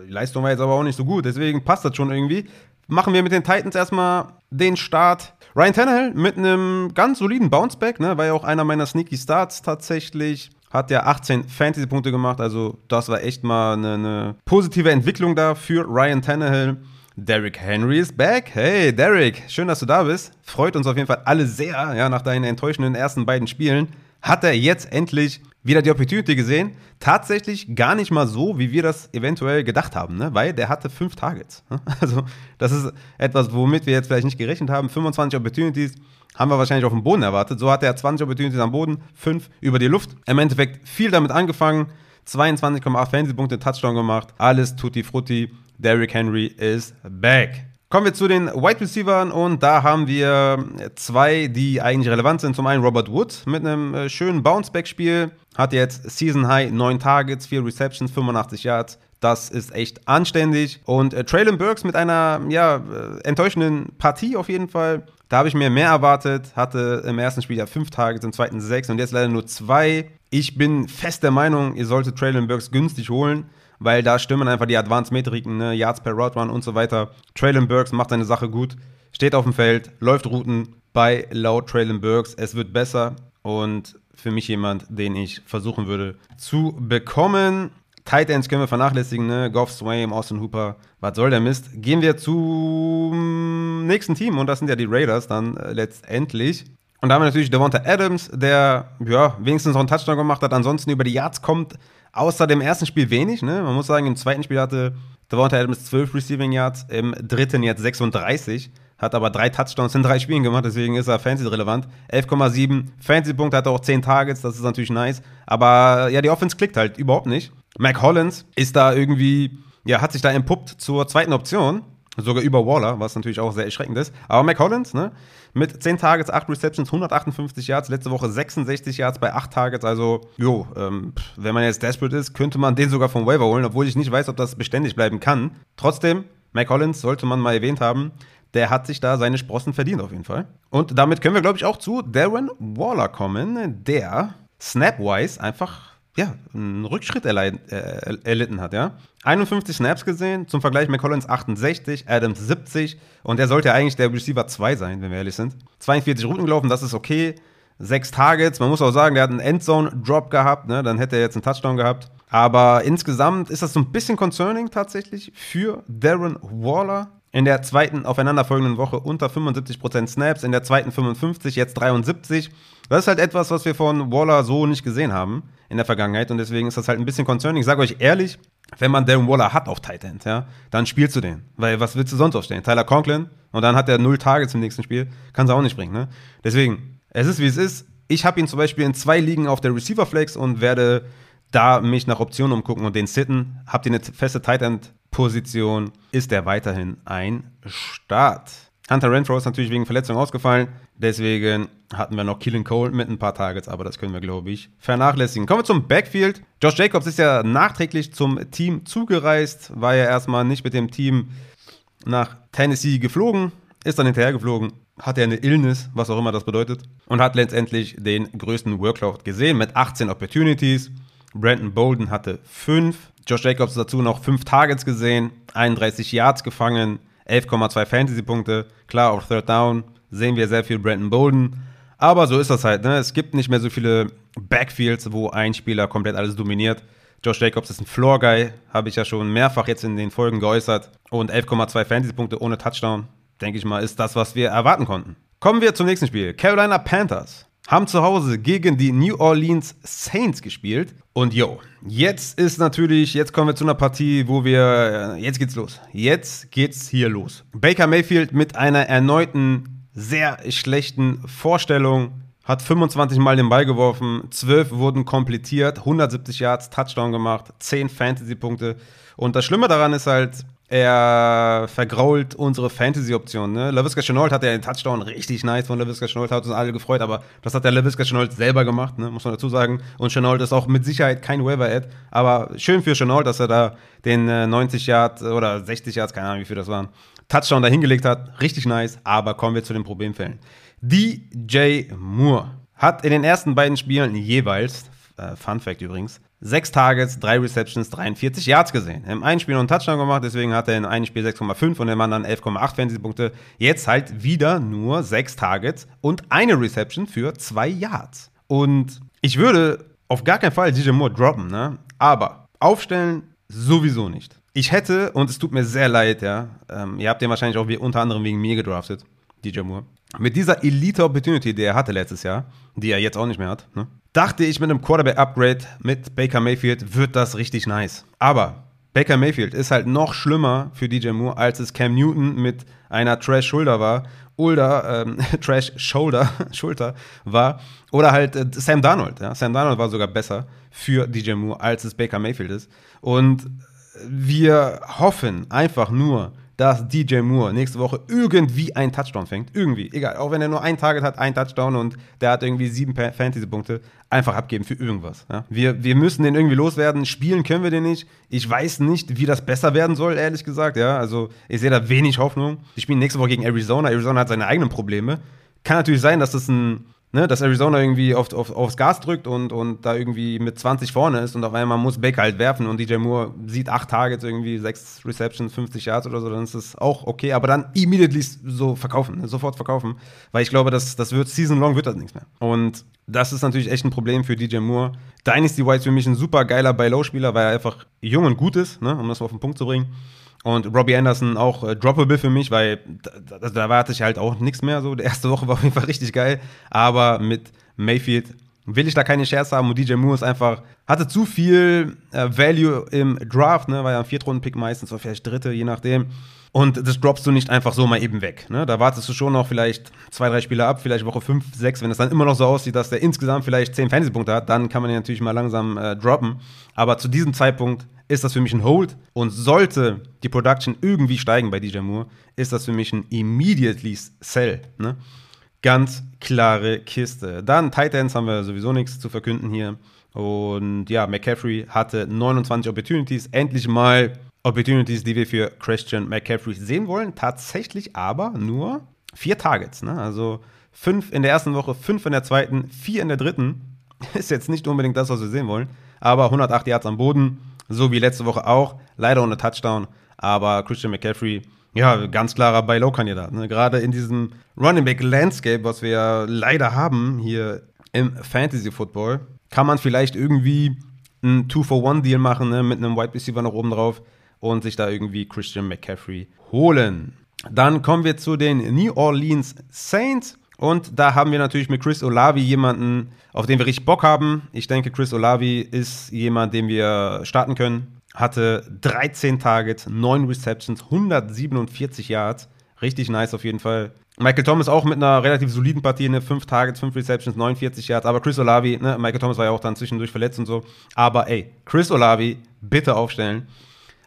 die Leistung war jetzt aber auch nicht so gut, deswegen passt das schon irgendwie. Machen wir mit den Titans erstmal den Start. Ryan Tannehill mit einem ganz soliden Bounceback, ne, war ja auch einer meiner Sneaky Starts tatsächlich. Hat ja 18 Fantasy-Punkte gemacht, also das war echt mal eine, eine positive Entwicklung da für Ryan Tannehill. Derrick Henry ist back. Hey, Derrick, schön, dass du da bist. Freut uns auf jeden Fall alle sehr, ja, nach deinen enttäuschenden ersten beiden Spielen. Hat er jetzt endlich wieder die Opportunity gesehen. Tatsächlich gar nicht mal so, wie wir das eventuell gedacht haben, ne? weil der hatte fünf Targets. Ne? Also, das ist etwas, womit wir jetzt vielleicht nicht gerechnet haben. 25 Opportunities haben wir wahrscheinlich auf dem Boden erwartet. So hatte er 20 Opportunities am Boden, fünf über die Luft. Im Endeffekt viel damit angefangen. 22,8 Fantasy-Punkte, Touchdown gemacht. Alles tutti frutti. Derrick Henry is back. Kommen wir zu den Wide Receivers und da haben wir zwei, die eigentlich relevant sind. Zum einen Robert Wood mit einem äh, schönen Bounceback-Spiel. Hat jetzt Season High 9 Targets, 4 Receptions, 85 Yards. Das ist echt anständig. Und äh, Traylon Burks mit einer ja, äh, enttäuschenden Partie auf jeden Fall. Da habe ich mir mehr erwartet. Hatte im ersten Spiel ja 5 Targets, im zweiten 6 und jetzt leider nur 2. Ich bin fest der Meinung, ihr solltet Traylon Burks günstig holen weil da stimmen einfach die Advanced-Metriken, ne? Yards per Route Run und so weiter. Traylon Burks macht seine Sache gut, steht auf dem Feld, läuft Routen bei laut Traylon Burks. Es wird besser und für mich jemand, den ich versuchen würde zu bekommen. Tight Ends können wir vernachlässigen, ne? Goff, Swain, Austin Hooper. Was soll der Mist? Gehen wir zum nächsten Team und das sind ja die Raiders dann äh, letztendlich. Und da haben wir natürlich Devonta Adams, der ja wenigstens noch einen Touchdown gemacht hat, ansonsten über die Yards kommt Außer dem ersten Spiel wenig, ne? Man muss sagen, im zweiten Spiel hatte Devonta Adams 12 Receiving Yards, im dritten jetzt 36, hat aber drei Touchdowns in drei Spielen gemacht, deswegen ist er Fantasy-relevant. 11,7 Fantasy-Punkte, hat auch 10 Targets, das ist natürlich nice. Aber ja, die Offense klickt halt überhaupt nicht. Mac Hollins ist da irgendwie, ja, hat sich da entpuppt zur zweiten Option. Sogar über Waller, was natürlich auch sehr erschreckend ist. Aber McCollins, ne? Mit 10 Targets, 8 Receptions, 158 Yards, letzte Woche 66 Yards bei 8 Targets. Also, jo, ähm, wenn man jetzt desperate ist, könnte man den sogar vom Waiver holen, obwohl ich nicht weiß, ob das beständig bleiben kann. Trotzdem, McCollins sollte man mal erwähnt haben. Der hat sich da seine Sprossen verdient, auf jeden Fall. Und damit können wir, glaube ich, auch zu Darren Waller kommen, der Snapwise einfach ja, einen Rückschritt erleid, äh, erlitten hat, ja. 51 Snaps gesehen, zum Vergleich McCollins 68, Adams 70 und er sollte ja eigentlich der Receiver 2 sein, wenn wir ehrlich sind. 42 Routen gelaufen, das ist okay. Sechs Targets, man muss auch sagen, der hat einen Endzone-Drop gehabt, ne? dann hätte er jetzt einen Touchdown gehabt. Aber insgesamt ist das so ein bisschen concerning tatsächlich für Darren Waller. In der zweiten aufeinanderfolgenden Woche unter 75% Snaps, in der zweiten 55, jetzt 73. Das ist halt etwas, was wir von Waller so nicht gesehen haben in der Vergangenheit und deswegen ist das halt ein bisschen concerning. Ich sage euch ehrlich, wenn man Darren Waller hat auf Tight End, ja, dann spielst du den. Weil was willst du sonst aufstellen? Tyler Conklin und dann hat er null Targets im nächsten Spiel. Kann sie auch nicht bringen, ne? Deswegen, es ist wie es ist. Ich habe ihn zum Beispiel in zwei Ligen auf der Receiver Flex und werde da mich nach Optionen umgucken und den sitten. Habt ihr eine feste Tight End Position, ist er weiterhin ein Start. Hunter Renfro ist natürlich wegen Verletzung ausgefallen. Deswegen hatten wir noch Keelan Cole mit ein paar Targets, aber das können wir, glaube ich, vernachlässigen. Kommen wir zum Backfield. Josh Jacobs ist ja nachträglich zum Team zugereist, war ja erstmal nicht mit dem Team nach Tennessee geflogen, ist dann hinterher geflogen, hatte eine Illness, was auch immer das bedeutet, und hat letztendlich den größten Workload gesehen mit 18 Opportunities. Brandon Bolden hatte 5. Josh Jacobs dazu noch 5 Targets gesehen, 31 Yards gefangen, 11,2 Fantasy-Punkte. Klar, auf Third Down sehen wir sehr viel Brandon Bolden. Aber so ist das halt. Ne? Es gibt nicht mehr so viele Backfields, wo ein Spieler komplett alles dominiert. Josh Jacobs ist ein Floor-Guy, habe ich ja schon mehrfach jetzt in den Folgen geäußert. Und 11,2 Fantasy-Punkte ohne Touchdown, denke ich mal, ist das, was wir erwarten konnten. Kommen wir zum nächsten Spiel. Carolina Panthers haben zu Hause gegen die New Orleans Saints gespielt. Und yo, jetzt ist natürlich, jetzt kommen wir zu einer Partie, wo wir, jetzt geht's los. Jetzt geht's hier los. Baker Mayfield mit einer erneuten sehr schlechten Vorstellung hat 25 Mal den Ball geworfen, 12 wurden komplettiert, 170 Yards, Touchdown gemacht, 10 Fantasy-Punkte. Und das Schlimme daran ist halt, er vergrault unsere Fantasy-Optionen. Ne? LaVisca Chenault hat ja den Touchdown richtig nice von LaVisca Chenault, hat uns alle gefreut, aber das hat der LaVisca Chenault selber gemacht, ne? muss man dazu sagen. Und Chenault ist auch mit Sicherheit kein Waiver-Ad, aber schön für Chenault, dass er da den äh, 90 Yards oder 60 Yards, keine Ahnung, wie viel das waren, Touchdown da hingelegt hat. Richtig nice, aber kommen wir zu den Problemfällen. DJ Moore hat in den ersten beiden Spielen jeweils, äh, Fun Fact übrigens, Sechs Targets, drei Receptions, 43 Yards gesehen. Im einen Spiel noch einen Touchdown gemacht, deswegen hat er in einem Spiel 6,5 und im anderen 11,8 Fantasy-Punkte. Jetzt halt wieder nur sechs Targets und eine Reception für zwei Yards. Und ich würde auf gar keinen Fall DJ Moore droppen, ne? Aber aufstellen sowieso nicht. Ich hätte, und es tut mir sehr leid, ja, ähm, ihr habt den wahrscheinlich auch wie, unter anderem wegen mir gedraftet, DJ Moore. Mit dieser Elite-Opportunity, die er hatte letztes Jahr, die er jetzt auch nicht mehr hat, ne? dachte ich, mit einem Quarterback-Upgrade mit Baker Mayfield wird das richtig nice. Aber Baker Mayfield ist halt noch schlimmer für DJ Moore, als es Cam Newton mit einer Trash-Schulter war. Oder ähm, Trash-Shoulder, Schulter war. Oder halt äh, Sam Darnold. Ja? Sam Darnold war sogar besser für DJ Moore, als es Baker Mayfield ist. Und wir hoffen einfach nur, dass DJ Moore nächste Woche irgendwie einen Touchdown fängt. Irgendwie, egal. Auch wenn er nur ein Target hat, ein Touchdown und der hat irgendwie sieben Fantasy-Punkte, einfach abgeben für irgendwas. Ja? Wir, wir müssen den irgendwie loswerden. Spielen können wir den nicht. Ich weiß nicht, wie das besser werden soll, ehrlich gesagt. Ja? Also, ich sehe da wenig Hoffnung. Wir spielen nächste Woche gegen Arizona. Arizona hat seine eigenen Probleme. Kann natürlich sein, dass das ein ne, dass Arizona irgendwie auf, auf, aufs Gas drückt und, und da irgendwie mit 20 vorne ist und auf einmal muss Baker halt werfen und DJ Moore sieht acht Targets, irgendwie sechs Receptions, 50 Yards oder so, dann ist das auch okay, aber dann immediately so verkaufen, ne, sofort verkaufen, weil ich glaube, das, das wird season long wird das nichts mehr. Und das ist natürlich echt ein Problem für DJ Moore. Dynasty White für mich ein super geiler Buy-Low-Spieler, weil er einfach jung und gut ist, ne, um das mal auf den Punkt zu bringen. Und Robbie Anderson auch äh, droppable für mich, weil da, da, da erwarte ich halt auch nichts mehr. So, die erste Woche war auf jeden Fall richtig geil. Aber mit Mayfield will ich da keine Shares haben und DJ Moore ist einfach, hatte zu viel äh, Value im Draft, ne? War ja ein Viertrunden-Pick meistens oder vielleicht dritte, je nachdem. Und das droppst du nicht einfach so mal eben weg. Ne? Da wartest du schon noch vielleicht zwei, drei Spiele ab, vielleicht Woche fünf, sechs. Wenn es dann immer noch so aussieht, dass der insgesamt vielleicht zehn Fantasy-Punkte hat, dann kann man ihn natürlich mal langsam äh, droppen. Aber zu diesem Zeitpunkt ist das für mich ein Hold. Und sollte die Production irgendwie steigen bei DJ Moore, ist das für mich ein immediately Sell. Ne? Ganz klare Kiste. Dann Titans haben wir sowieso nichts zu verkünden hier. Und ja, McCaffrey hatte 29 Opportunities. Endlich mal Opportunities, die wir für Christian McCaffrey sehen wollen. Tatsächlich aber nur vier Targets. Ne? Also fünf in der ersten Woche, fünf in der zweiten, vier in der dritten. Ist jetzt nicht unbedingt das, was wir sehen wollen. aber 108 Yards am Boden, so wie letzte Woche auch, leider ohne Touchdown, aber Christian McCaffrey, ja, ganz klarer Buy-Low-Kandidat. Ne? Gerade in diesem Running Back-Landscape, was wir leider haben hier im Fantasy-Football, kann man vielleicht irgendwie einen Two-for-One-Deal machen ne? mit einem Wide Receiver noch oben drauf und sich da irgendwie Christian McCaffrey holen. Dann kommen wir zu den New Orleans Saints. Und da haben wir natürlich mit Chris Olavi jemanden, auf den wir richtig Bock haben. Ich denke, Chris Olavi ist jemand, den wir starten können. Hatte 13 Targets, 9 Receptions, 147 Yards. Richtig nice auf jeden Fall. Michael Thomas auch mit einer relativ soliden Partie, ne? 5 Targets, 5 Receptions, 49 Yards. Aber Chris Olavi, ne? Michael Thomas war ja auch dann zwischendurch verletzt und so. Aber ey, Chris Olavi, bitte aufstellen.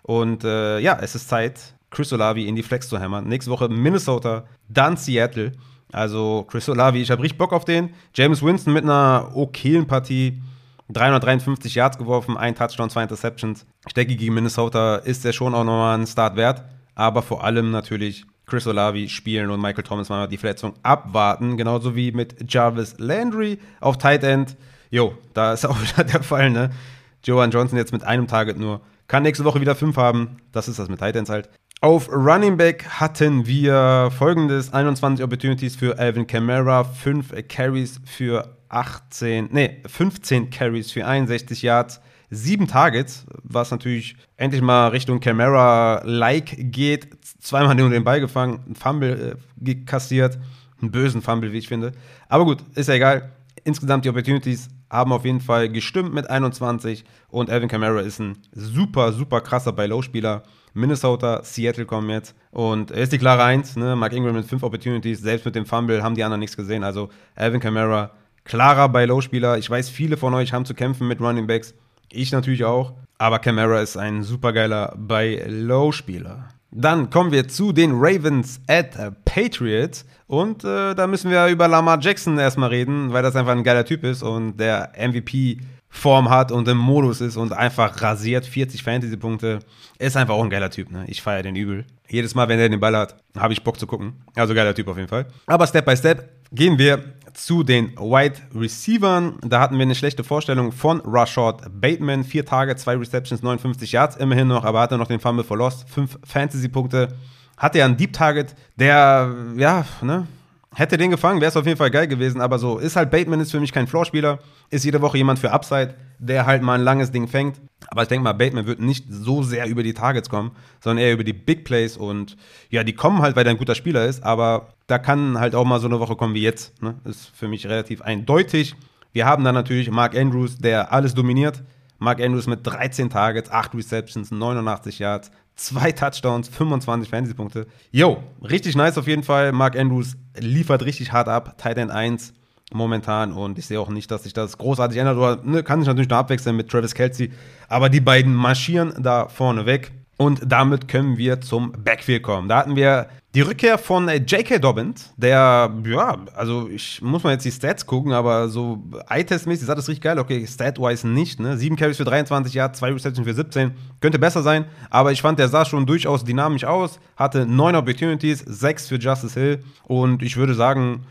Und äh, ja, es ist Zeit, Chris Olavi in die Flex zu hämmern. Nächste Woche Minnesota, dann Seattle. Also Chris Olavi, ich habe richtig Bock auf den. James Winston mit einer okayen Partie. 353 Yards geworfen, ein Touchdown, zwei Interceptions. Ich denke, gegen Minnesota ist er schon auch nochmal ein Start wert. Aber vor allem natürlich Chris Olavi spielen und Michael Thomas mal die Verletzung abwarten. Genauso wie mit Jarvis Landry auf Tight End. Jo, da ist auch wieder der Fall, ne? Joan Johnson jetzt mit einem Target nur. Kann nächste Woche wieder fünf haben. Das ist das mit Tight Ends halt. Auf Running Back hatten wir folgendes: 21 Opportunities für Alvin Kamara, 5 Carries für 18, nee, 15 Carries für 61 Yards, 7 Targets, was natürlich endlich mal Richtung Camara-like geht. Zweimal nur den Ball gefangen, ein Fumble äh, kassiert, einen bösen Fumble, wie ich finde. Aber gut, ist ja egal. Insgesamt die Opportunities haben auf jeden Fall gestimmt mit 21 und Alvin Kamara ist ein super, super krasser Buy-Low-Spieler. Minnesota, Seattle kommen jetzt. Und er ist die klare Eins. Ne? Mark Ingram mit fünf Opportunities. Selbst mit dem Fumble haben die anderen nichts gesehen. Also Alvin Kamara, klarer bei Low-Spieler. Ich weiß, viele von euch haben zu kämpfen mit Running Backs. Ich natürlich auch. Aber Kamara ist ein supergeiler bei Low-Spieler. Dann kommen wir zu den Ravens at Patriots. Und äh, da müssen wir über Lamar Jackson erstmal reden, weil das einfach ein geiler Typ ist und der MVP Form hat und im Modus ist und einfach rasiert 40 Fantasy-Punkte. Ist einfach auch ein geiler Typ, ne? Ich feiere den übel. Jedes Mal, wenn er den Ball hat, habe ich Bock zu gucken. Also geiler Typ auf jeden Fall. Aber Step by Step gehen wir zu den Wide Receivern. Da hatten wir eine schlechte Vorstellung von Rashad Bateman. Vier Tage, zwei Receptions, 59 Yards immerhin noch, aber hatte noch den Fumble for Lost. Fünf Fantasy-Punkte. Hatte ja einen Deep Target, der, ja, ne, Hätte den gefangen, wäre es auf jeden Fall geil gewesen, aber so ist halt Bateman ist für mich kein Floorspieler, ist jede Woche jemand für Upside, der halt mal ein langes Ding fängt. Aber ich denke mal, Bateman wird nicht so sehr über die Targets kommen, sondern eher über die Big Plays und ja, die kommen halt, weil er ein guter Spieler ist, aber da kann halt auch mal so eine Woche kommen wie jetzt. Ne? Ist für mich relativ eindeutig. Wir haben dann natürlich Mark Andrews, der alles dominiert. Mark Andrews mit 13 Targets, 8 Receptions, 89 Yards, zwei Touchdowns, 25 Fantasy-Punkte. Yo, richtig nice auf jeden Fall. Mark Andrews liefert richtig hart ab. Tight End 1 momentan und ich sehe auch nicht, dass sich das großartig ändert. Oder ne, kann sich natürlich noch abwechseln mit Travis Kelsey. Aber die beiden marschieren da vorne weg. Und damit können wir zum Backfield kommen. Da hatten wir die Rückkehr von äh, J.K. Dobbins, der, ja, also ich muss mal jetzt die Stats gucken, aber so eye-test-mäßig sah das richtig geil. Okay, stat-wise nicht, ne? 7 Carries für 23 Yards, 2 Receptions für 17. Könnte besser sein, aber ich fand, der sah schon durchaus dynamisch aus. Hatte 9 Opportunities, 6 für Justice Hill. Und ich würde sagen,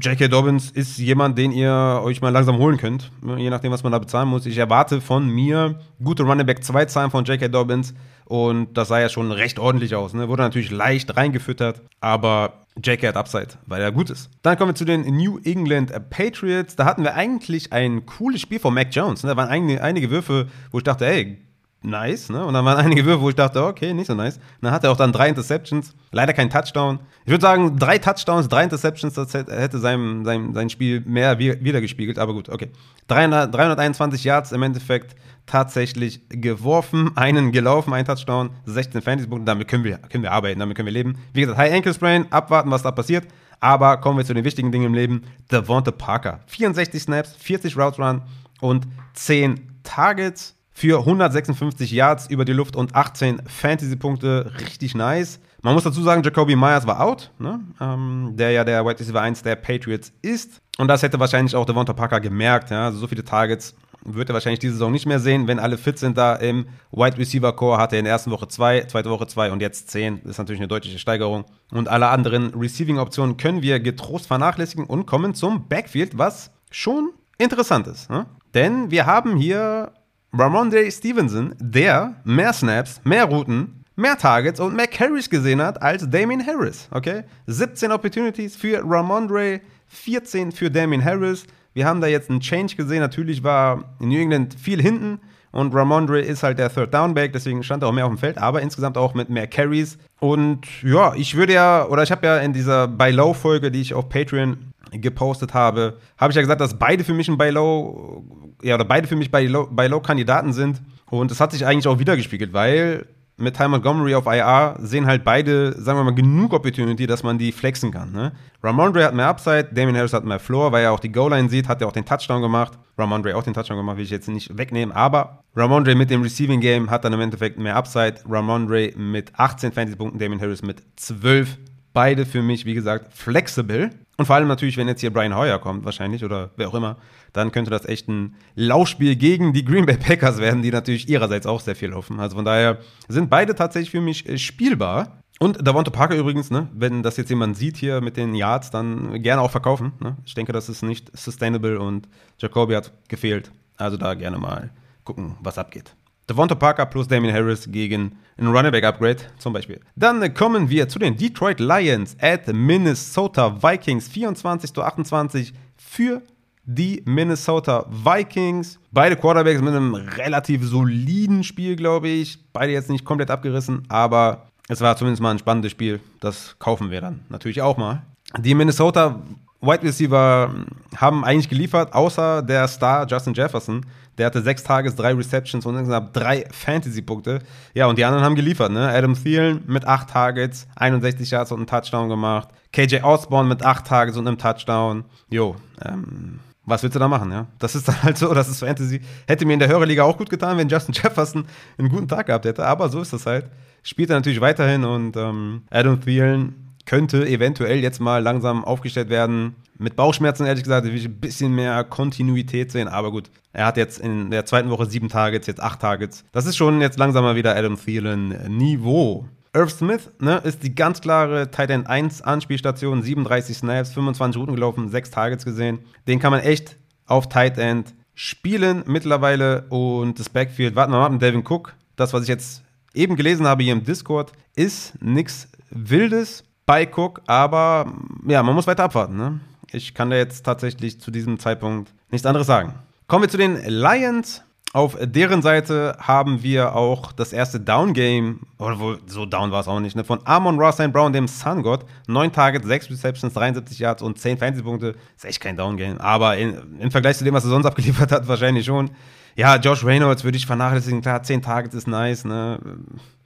J.K. Dobbins ist jemand, den ihr euch mal langsam holen könnt, ne? je nachdem, was man da bezahlen muss. Ich erwarte von mir gute Running Back 2 Zahlen von J.K. Dobbins. Und das sah ja schon recht ordentlich aus. Ne? Wurde natürlich leicht reingefüttert, aber JK hat Upside, weil er gut ist. Dann kommen wir zu den New England Patriots. Da hatten wir eigentlich ein cooles Spiel von Mac Jones. Ne? Da waren einige, einige Würfe, wo ich dachte, ey, nice, ne? Und dann waren einige Würfe, wo ich dachte, okay, nicht so nice. Und dann hat er auch dann drei Interceptions, leider kein Touchdown. Ich würde sagen, drei Touchdowns, drei Interceptions, das hätte sein, sein, sein Spiel mehr wiedergespiegelt, aber gut, okay. 300, 321 Yards im Endeffekt tatsächlich geworfen, einen gelaufen, ein Touchdown, 16 Fantasy-Punkte, damit können wir, können wir arbeiten, damit können wir leben. Wie gesagt, High Ankle Sprain, abwarten, was da passiert. Aber kommen wir zu den wichtigen Dingen im Leben. Devonta Parker, 64 Snaps, 40 Route Run und 10 Targets für 156 Yards über die Luft und 18 Fantasy-Punkte. Richtig nice. Man muss dazu sagen, Jacoby Myers war out, ne? ähm, der ja der Wide Receiver 1 der Patriots ist. Und das hätte wahrscheinlich auch Devonta Parker gemerkt. Ja? Also so viele Targets wird er wahrscheinlich diese Saison nicht mehr sehen, wenn alle fit sind da im Wide Receiver Core. Hatte er in der ersten Woche zwei, zweite Woche zwei und jetzt zehn. Das ist natürlich eine deutliche Steigerung. Und alle anderen Receiving-Optionen können wir getrost vernachlässigen und kommen zum Backfield, was schon interessant ist. Ne? Denn wir haben hier Ramondre Stevenson, der mehr Snaps, mehr Routen, mehr Targets und mehr Carries gesehen hat als Damien Harris. Okay? 17 Opportunities für Ramondre, 14 für Damien Harris. Wir haben da jetzt einen Change gesehen. Natürlich war New England viel hinten und Ramondre ist halt der Third Down Back, deswegen stand er auch mehr auf dem Feld, aber insgesamt auch mit mehr Carries. Und ja, ich würde ja, oder ich habe ja in dieser Buy Low Folge, die ich auf Patreon gepostet habe, habe ich ja gesagt, dass beide für mich ein Buy Low, ja, oder beide für mich Buy Low Kandidaten sind. Und es hat sich eigentlich auch wiedergespiegelt, weil mit Ty Montgomery auf IR sehen halt beide, sagen wir mal, genug Opportunity, dass man die flexen kann. Ne? Ramondre hat mehr Upside, Damien Harris hat mehr Floor, weil er auch die Goal-Line sieht, hat er auch den Touchdown gemacht. Ramondre auch den Touchdown gemacht, will ich jetzt nicht wegnehmen, aber Ramondre mit dem Receiving Game hat dann im Endeffekt mehr Upside. Ramondre mit 18 Fantasy-Punkten, Damien Harris mit 12. Beide für mich, wie gesagt, flexible. Und vor allem natürlich, wenn jetzt hier Brian Hoyer kommt, wahrscheinlich, oder wer auch immer, dann könnte das echt ein Laufspiel gegen die Green Bay Packers werden, die natürlich ihrerseits auch sehr viel laufen. Also von daher sind beide tatsächlich für mich äh, spielbar. Und Davonte Parker übrigens, ne, wenn das jetzt jemand sieht hier mit den Yards, dann gerne auch verkaufen. Ne? Ich denke, das ist nicht sustainable und Jacoby hat gefehlt. Also da gerne mal gucken, was abgeht. Devonta Parker plus Damien Harris gegen ein Running Back Upgrade zum Beispiel. Dann kommen wir zu den Detroit Lions at Minnesota Vikings 24 zu 28 für die Minnesota Vikings. Beide Quarterbacks mit einem relativ soliden Spiel, glaube ich. Beide jetzt nicht komplett abgerissen, aber es war zumindest mal ein spannendes Spiel. Das kaufen wir dann natürlich auch mal. Die Minnesota Wide Receiver haben eigentlich geliefert, außer der Star Justin Jefferson. Der hatte sechs Tages, drei Receptions und insgesamt drei Fantasy-Punkte. Ja, und die anderen haben geliefert, ne? Adam Thielen mit acht Targets, 61 Yards und einen Touchdown gemacht. KJ Osborne mit acht Targets und einem Touchdown. Jo, ähm, was willst du da machen, ja? Das ist dann halt so, das ist Fantasy. Hätte mir in der Hörerliga auch gut getan, wenn Justin Jefferson einen guten Tag gehabt hätte, aber so ist das halt. Spielt er natürlich weiterhin und ähm, Adam Thielen könnte eventuell jetzt mal langsam aufgestellt werden. Mit Bauchschmerzen, ehrlich gesagt, will ich ein bisschen mehr Kontinuität sehen. Aber gut, er hat jetzt in der zweiten Woche sieben Targets, jetzt acht Targets. Das ist schon jetzt langsam mal wieder Adam Thielen-Niveau. Irv Smith ne, ist die ganz klare Tight End 1 Anspielstation, 37 Snaps, 25 Routen gelaufen, 6 Targets gesehen. Den kann man echt auf Tight End spielen mittlerweile und das Backfield, warten wir mal ab, Devin Cook, das, was ich jetzt eben gelesen habe hier im Discord, ist nichts Wildes bei Cook, aber ja, man muss weiter abwarten. Ne? Ich kann da jetzt tatsächlich zu diesem Zeitpunkt nichts anderes sagen. Kommen wir zu den Lions. Auf deren Seite haben wir auch das erste Down-Game, oder so down war es auch nicht, ne, von Amon Ross St. Brown, dem Sun God. 9 Targets, 6 Receptions, 73 Yards und 10 Fantasy-Punkte. Ist echt kein Down-Game, aber in, im Vergleich zu dem, was er sonst abgeliefert hat, wahrscheinlich schon. Ja, Josh Reynolds würde ich vernachlässigen. Klar, 10 Targets ist nice, ne.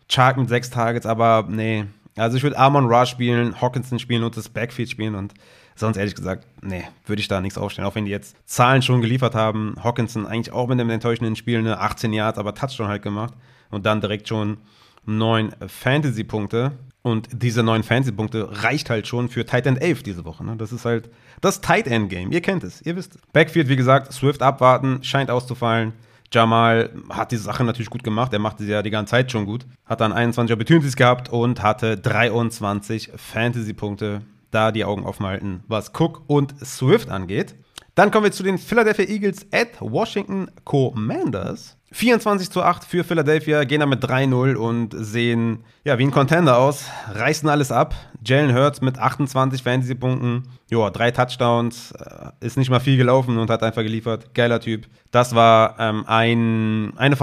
Chark mit 6 Targets, aber nee, also ich würde Amon Ra spielen, Hawkinson spielen und das Backfield spielen und sonst ehrlich gesagt, nee, würde ich da nichts aufstellen. Auch wenn die jetzt Zahlen schon geliefert haben. Hawkinson eigentlich auch mit einem enttäuschenden Spiel, ne, 18 Yards, aber Touchdown halt gemacht und dann direkt schon neun Fantasy-Punkte. Und diese neun Fantasy-Punkte reicht halt schon für Tight End 11 diese Woche. Ne? Das ist halt das Tight End-Game. Ihr kennt es, ihr wisst. Backfield, wie gesagt, Swift abwarten, scheint auszufallen. Jamal hat die Sache natürlich gut gemacht. Er machte sie ja die ganze Zeit schon gut. Hat dann 21 Opportunities gehabt und hatte 23 Fantasy-Punkte. Da die Augen offen halten, was Cook und Swift angeht. Dann kommen wir zu den Philadelphia Eagles at Washington Commanders. 24 zu 8 für Philadelphia, gehen damit 3-0 und sehen ja wie ein Contender aus, reißen alles ab. Jalen Hurts mit 28 Fantasy-Punkten, ja, drei Touchdowns, äh, ist nicht mal viel gelaufen und hat einfach geliefert. Geiler Typ. Das war ähm, ein, eine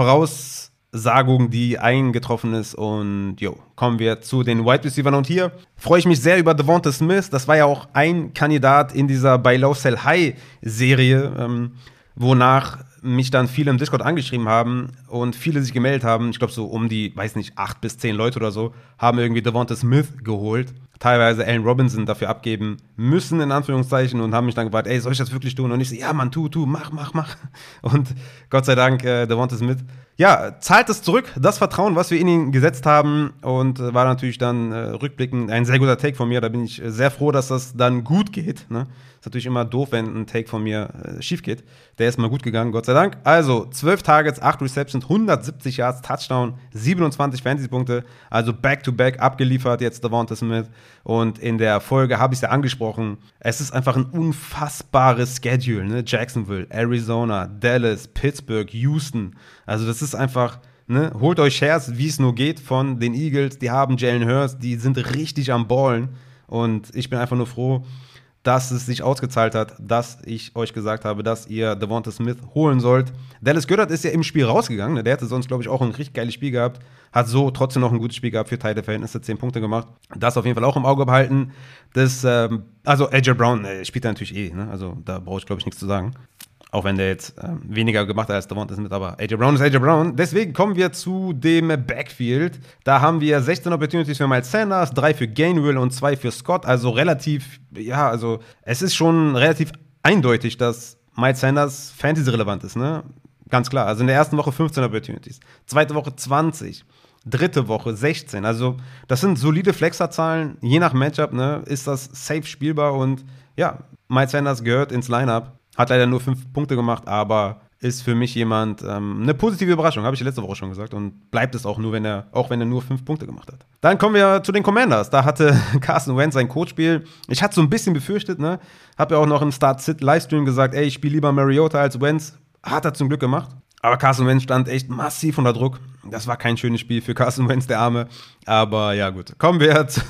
Voraussagung, die eingetroffen ist. Und jo, kommen wir zu den Wide Receivers. Und hier freue ich mich sehr über Devonta Smith. Das war ja auch ein Kandidat in dieser Buy Low Sell High Serie, ähm, wonach mich dann viele im Discord angeschrieben haben und viele sich gemeldet haben. Ich glaube, so um die, weiß nicht, acht bis zehn Leute oder so, haben irgendwie Devonta Smith geholt. Teilweise Allen Robinson dafür abgeben müssen, in Anführungszeichen, und haben mich dann gefragt, ey, soll ich das wirklich tun? Und ich so, ja, Mann, tu, tu, mach, mach, mach. Und Gott sei Dank, äh, Devonta Smith, ja, zahlt es zurück, das Vertrauen, was wir in ihn gesetzt haben. Und äh, war natürlich dann äh, rückblickend ein sehr guter Take von mir. Da bin ich äh, sehr froh, dass das dann gut geht. Ne? Ist natürlich immer doof, wenn ein Take von mir äh, schief geht. Der ist mal gut gegangen, Gott sei Dank. Also 12 Targets, 8 Receptions, 170 Yards, Touchdown, 27 Fantasy-Punkte. Also back-to-back -back abgeliefert jetzt Devonta Smith. Und in der Folge habe ich es ja angesprochen. Es ist einfach ein unfassbares Schedule. Ne? Jacksonville, Arizona, Dallas, Pittsburgh, Houston. Also das ist einfach. Ne, holt euch Shares, wie es nur geht, von den Eagles. Die haben Jalen Hurst, die sind richtig am Ballen. Und ich bin einfach nur froh, dass es sich ausgezahlt hat, dass ich euch gesagt habe, dass ihr Devonta Smith holen sollt. Dallas Goddard ist ja im Spiel rausgegangen. Ne? Der hätte sonst, glaube ich, auch ein richtig geiles Spiel gehabt. Hat so trotzdem noch ein gutes Spiel gehabt für Teile Verhältnisse, 10 Punkte gemacht. Das auf jeden Fall auch im Auge behalten. Das, ähm, also AJ Brown äh, spielt da natürlich eh. Ne? Also da brauche ich, glaube ich, nichts zu sagen. Auch wenn der jetzt äh, weniger gemacht hat als Devonta Smith, aber AJ Brown ist AJ Brown. Deswegen kommen wir zu dem Backfield. Da haben wir 16 Opportunities für Miles Sanders, 3 für Gainwell und 2 für Scott. Also relativ, ja, also es ist schon relativ eindeutig, dass Miles Sanders Fantasy-relevant ist, ne? Ganz klar. Also in der ersten Woche 15 Opportunities, zweite Woche 20. Dritte Woche 16. Also, das sind solide Flexerzahlen. Je nach Matchup ne, ist das safe spielbar und ja, Miles Sanders gehört ins Lineup. Hat leider nur fünf Punkte gemacht, aber ist für mich jemand ähm, eine positive Überraschung, habe ich letzte Woche schon gesagt und bleibt es auch nur, wenn er auch wenn er nur fünf Punkte gemacht hat. Dann kommen wir zu den Commanders. Da hatte Carson Wentz sein Coachspiel. Ich hatte so ein bisschen befürchtet, ne, habe ja auch noch im Start Sit Livestream gesagt, ey, ich spiele lieber Mariota als Wentz. Hat er zum Glück gemacht. Aber Carson Wentz stand echt massiv unter Druck. Das war kein schönes Spiel für Carson Wentz, der Arme. Aber ja, gut. Kommen wir zu,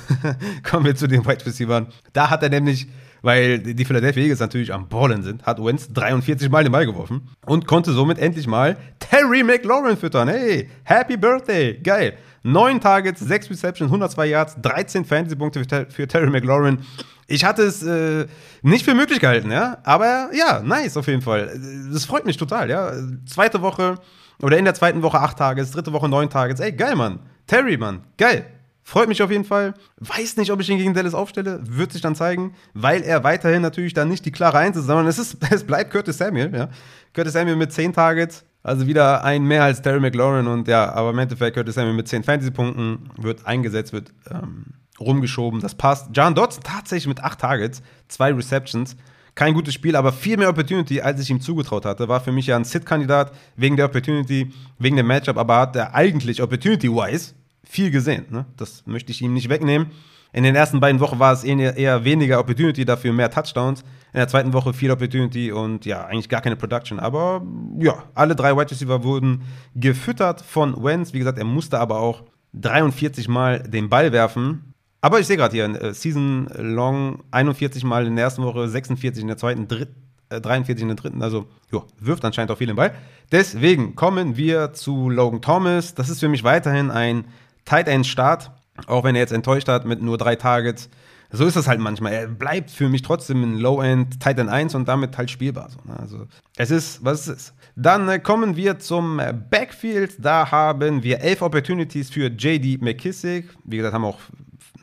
kommen wir zu den Wide Receivers. Da hat er nämlich weil die Philadelphia Eagles natürlich am Ballen sind, hat Wentz 43 Mal den Ball geworfen und konnte somit endlich mal Terry McLaurin füttern. Hey, Happy Birthday, geil. 9 Targets, 6 Receptions, 102 Yards, 13 Fantasy-Punkte für, Terry McLaurin. Ich hatte es äh, nicht für möglich gehalten, ja, aber ja, nice auf jeden Fall. Das freut mich total, ja. Zweite Woche oder in der zweiten Woche 8 Tages, dritte Woche 9 Tages. Ey, geil, Mann. Terry, Mann, geil. Freut mich auf jeden Fall. Weiß nicht, ob ich ihn gegen Dallas aufstelle. Wird sich dann zeigen, weil er weiterhin natürlich dann nicht die klare Eins ist, sondern es, ist, es bleibt Curtis Samuel. Ja. Curtis Samuel mit 10 Targets, also wieder ein mehr als Terry McLaurin und ja, aber im Endeffekt Curtis Samuel mit 10 Fantasy-Punkten wird eingesetzt, wird ähm, rumgeschoben. Das passt. John Dodson tatsächlich mit 8 Targets, 2 Receptions. Kein gutes Spiel, aber viel mehr Opportunity, als ich ihm zugetraut hatte. War für mich ja ein Sit-Kandidat wegen der Opportunity, wegen dem Matchup, aber hat er eigentlich Opportunity-wise viel gesehen. Ne? Das möchte ich ihm nicht wegnehmen. In den ersten beiden Wochen war es eher, eher weniger Opportunity, dafür mehr Touchdowns. In der zweiten Woche viel Opportunity und ja, eigentlich gar keine Production. Aber ja, alle drei Wide Receiver wurden gefüttert von Wentz. Wie gesagt, er musste aber auch 43 Mal den Ball werfen. Aber ich sehe gerade hier, äh, Season Long 41 Mal in der ersten Woche, 46 in der zweiten, dritt, äh, 43 in der dritten. Also, jo, wirft anscheinend auch viel den Ball. Deswegen kommen wir zu Logan Thomas. Das ist für mich weiterhin ein Tight End Start, auch wenn er jetzt enttäuscht hat mit nur drei Targets. So ist es halt manchmal. Er bleibt für mich trotzdem ein Low End Tight End 1 und damit halt spielbar. So, ne? Also es ist, was es ist. Dann äh, kommen wir zum äh, Backfield. Da haben wir elf Opportunities für JD McKissick. Wie gesagt, haben auch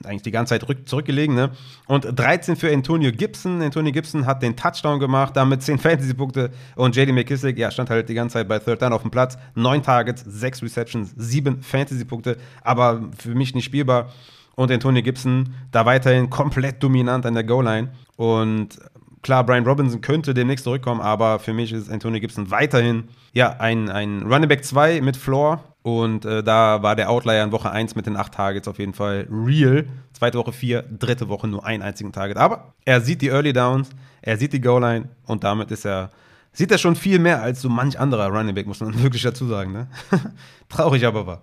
eigentlich die ganze Zeit rück, zurückgelegen. Ne? Und 13 für Antonio Gibson. Antonio Gibson hat den Touchdown gemacht, damit 10 Fantasy-Punkte. Und JD McKissick, ja, stand halt die ganze Zeit bei Third Down auf dem Platz. 9 Targets, 6 Receptions, 7 Fantasy-Punkte. Aber für mich nicht spielbar. Und Antonio Gibson da weiterhin komplett dominant an der Goal-Line. Und klar, Brian Robinson könnte demnächst zurückkommen, aber für mich ist Antonio Gibson weiterhin ja, ein, ein Running Back 2 mit Floor und äh, da war der Outlier in Woche 1 mit den 8 Targets auf jeden Fall real. Zweite Woche 4, dritte Woche nur einen einzigen Target. Aber er sieht die Early Downs, er sieht die Goal Line und damit ist er, sieht er schon viel mehr als so manch anderer Running Back, muss man wirklich dazu sagen. Ne? Traurig aber war.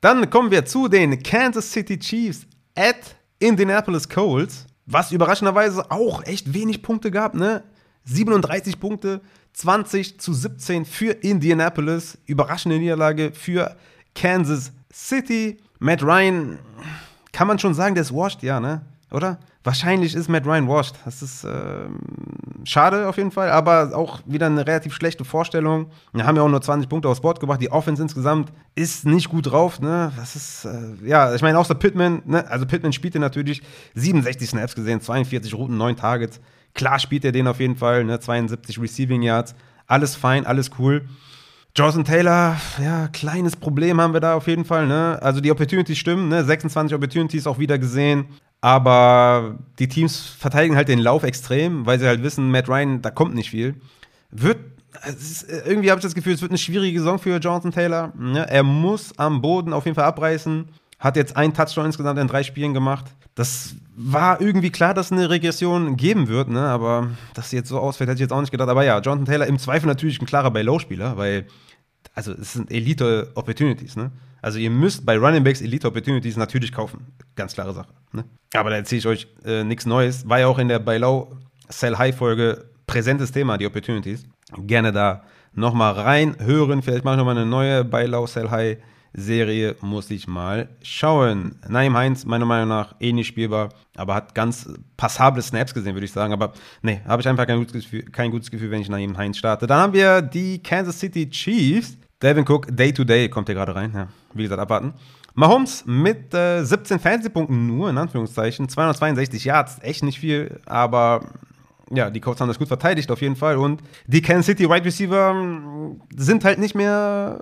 Dann kommen wir zu den Kansas City Chiefs at Indianapolis Colts, was überraschenderweise auch echt wenig Punkte gab, ne? 37 Punkte, 20 zu 17 für Indianapolis. Überraschende Niederlage für Kansas City. Matt Ryan, kann man schon sagen, der ist washed, ja, ne? Oder? Wahrscheinlich ist Matt Ryan washed. Das ist äh, schade auf jeden Fall, aber auch wieder eine relativ schlechte Vorstellung. Wir haben ja auch nur 20 Punkte aufs Board gebracht. Die Offense insgesamt ist nicht gut drauf. Ne? Das ist, äh, ja, ich meine, außer Pittman, ne? also Pittman spielte natürlich 67 Snaps gesehen, 42 Routen, 9 Targets. Klar spielt er den auf jeden Fall, ne? 72 Receiving Yards, alles fein, alles cool. Jonathan Taylor, ja, kleines Problem haben wir da auf jeden Fall. Ne? Also die Opportunities stimmen, ne? 26 Opportunities auch wieder gesehen. Aber die Teams verteidigen halt den Lauf extrem, weil sie halt wissen, Matt Ryan, da kommt nicht viel. Wird, ist, irgendwie habe ich das Gefühl, es wird eine schwierige Saison für Jonathan Taylor. Ne? Er muss am Boden auf jeden Fall abreißen. Hat jetzt einen Touchdown insgesamt in drei Spielen gemacht. Das war irgendwie klar, dass es eine Regression geben wird, ne? aber dass sie jetzt so ausfällt, hätte ich jetzt auch nicht gedacht. Aber ja, Jonathan Taylor im Zweifel natürlich ein klarer Buy-Low-Spieler, weil also es sind Elite-Opportunities, ne? Also ihr müsst bei Running Backs Elite-Opportunities natürlich kaufen. Ganz klare Sache. Ne? Aber da erzähle ich euch äh, nichts Neues. War ja auch in der Buy Low Sell High Folge präsentes Thema, die Opportunities. Gerne da nochmal reinhören. Vielleicht mache ich nochmal eine neue Buy Low Sell High Serie muss ich mal schauen. Naim Heinz, meiner Meinung nach, eh nicht spielbar, aber hat ganz passable Snaps gesehen, würde ich sagen. Aber nee, habe ich einfach kein gutes, Gefühl, kein gutes Gefühl, wenn ich Naim Heinz starte. Dann haben wir die Kansas City Chiefs. Devin Cook, Day to Day, kommt hier gerade rein. Ja, wie gesagt, abwarten. Mahomes mit äh, 17 Fantasy-Punkten nur, in Anführungszeichen. 262 Yards, echt nicht viel, aber ja, die Colts haben das gut verteidigt auf jeden Fall. Und die Kansas City Wide Receiver hm, sind halt nicht mehr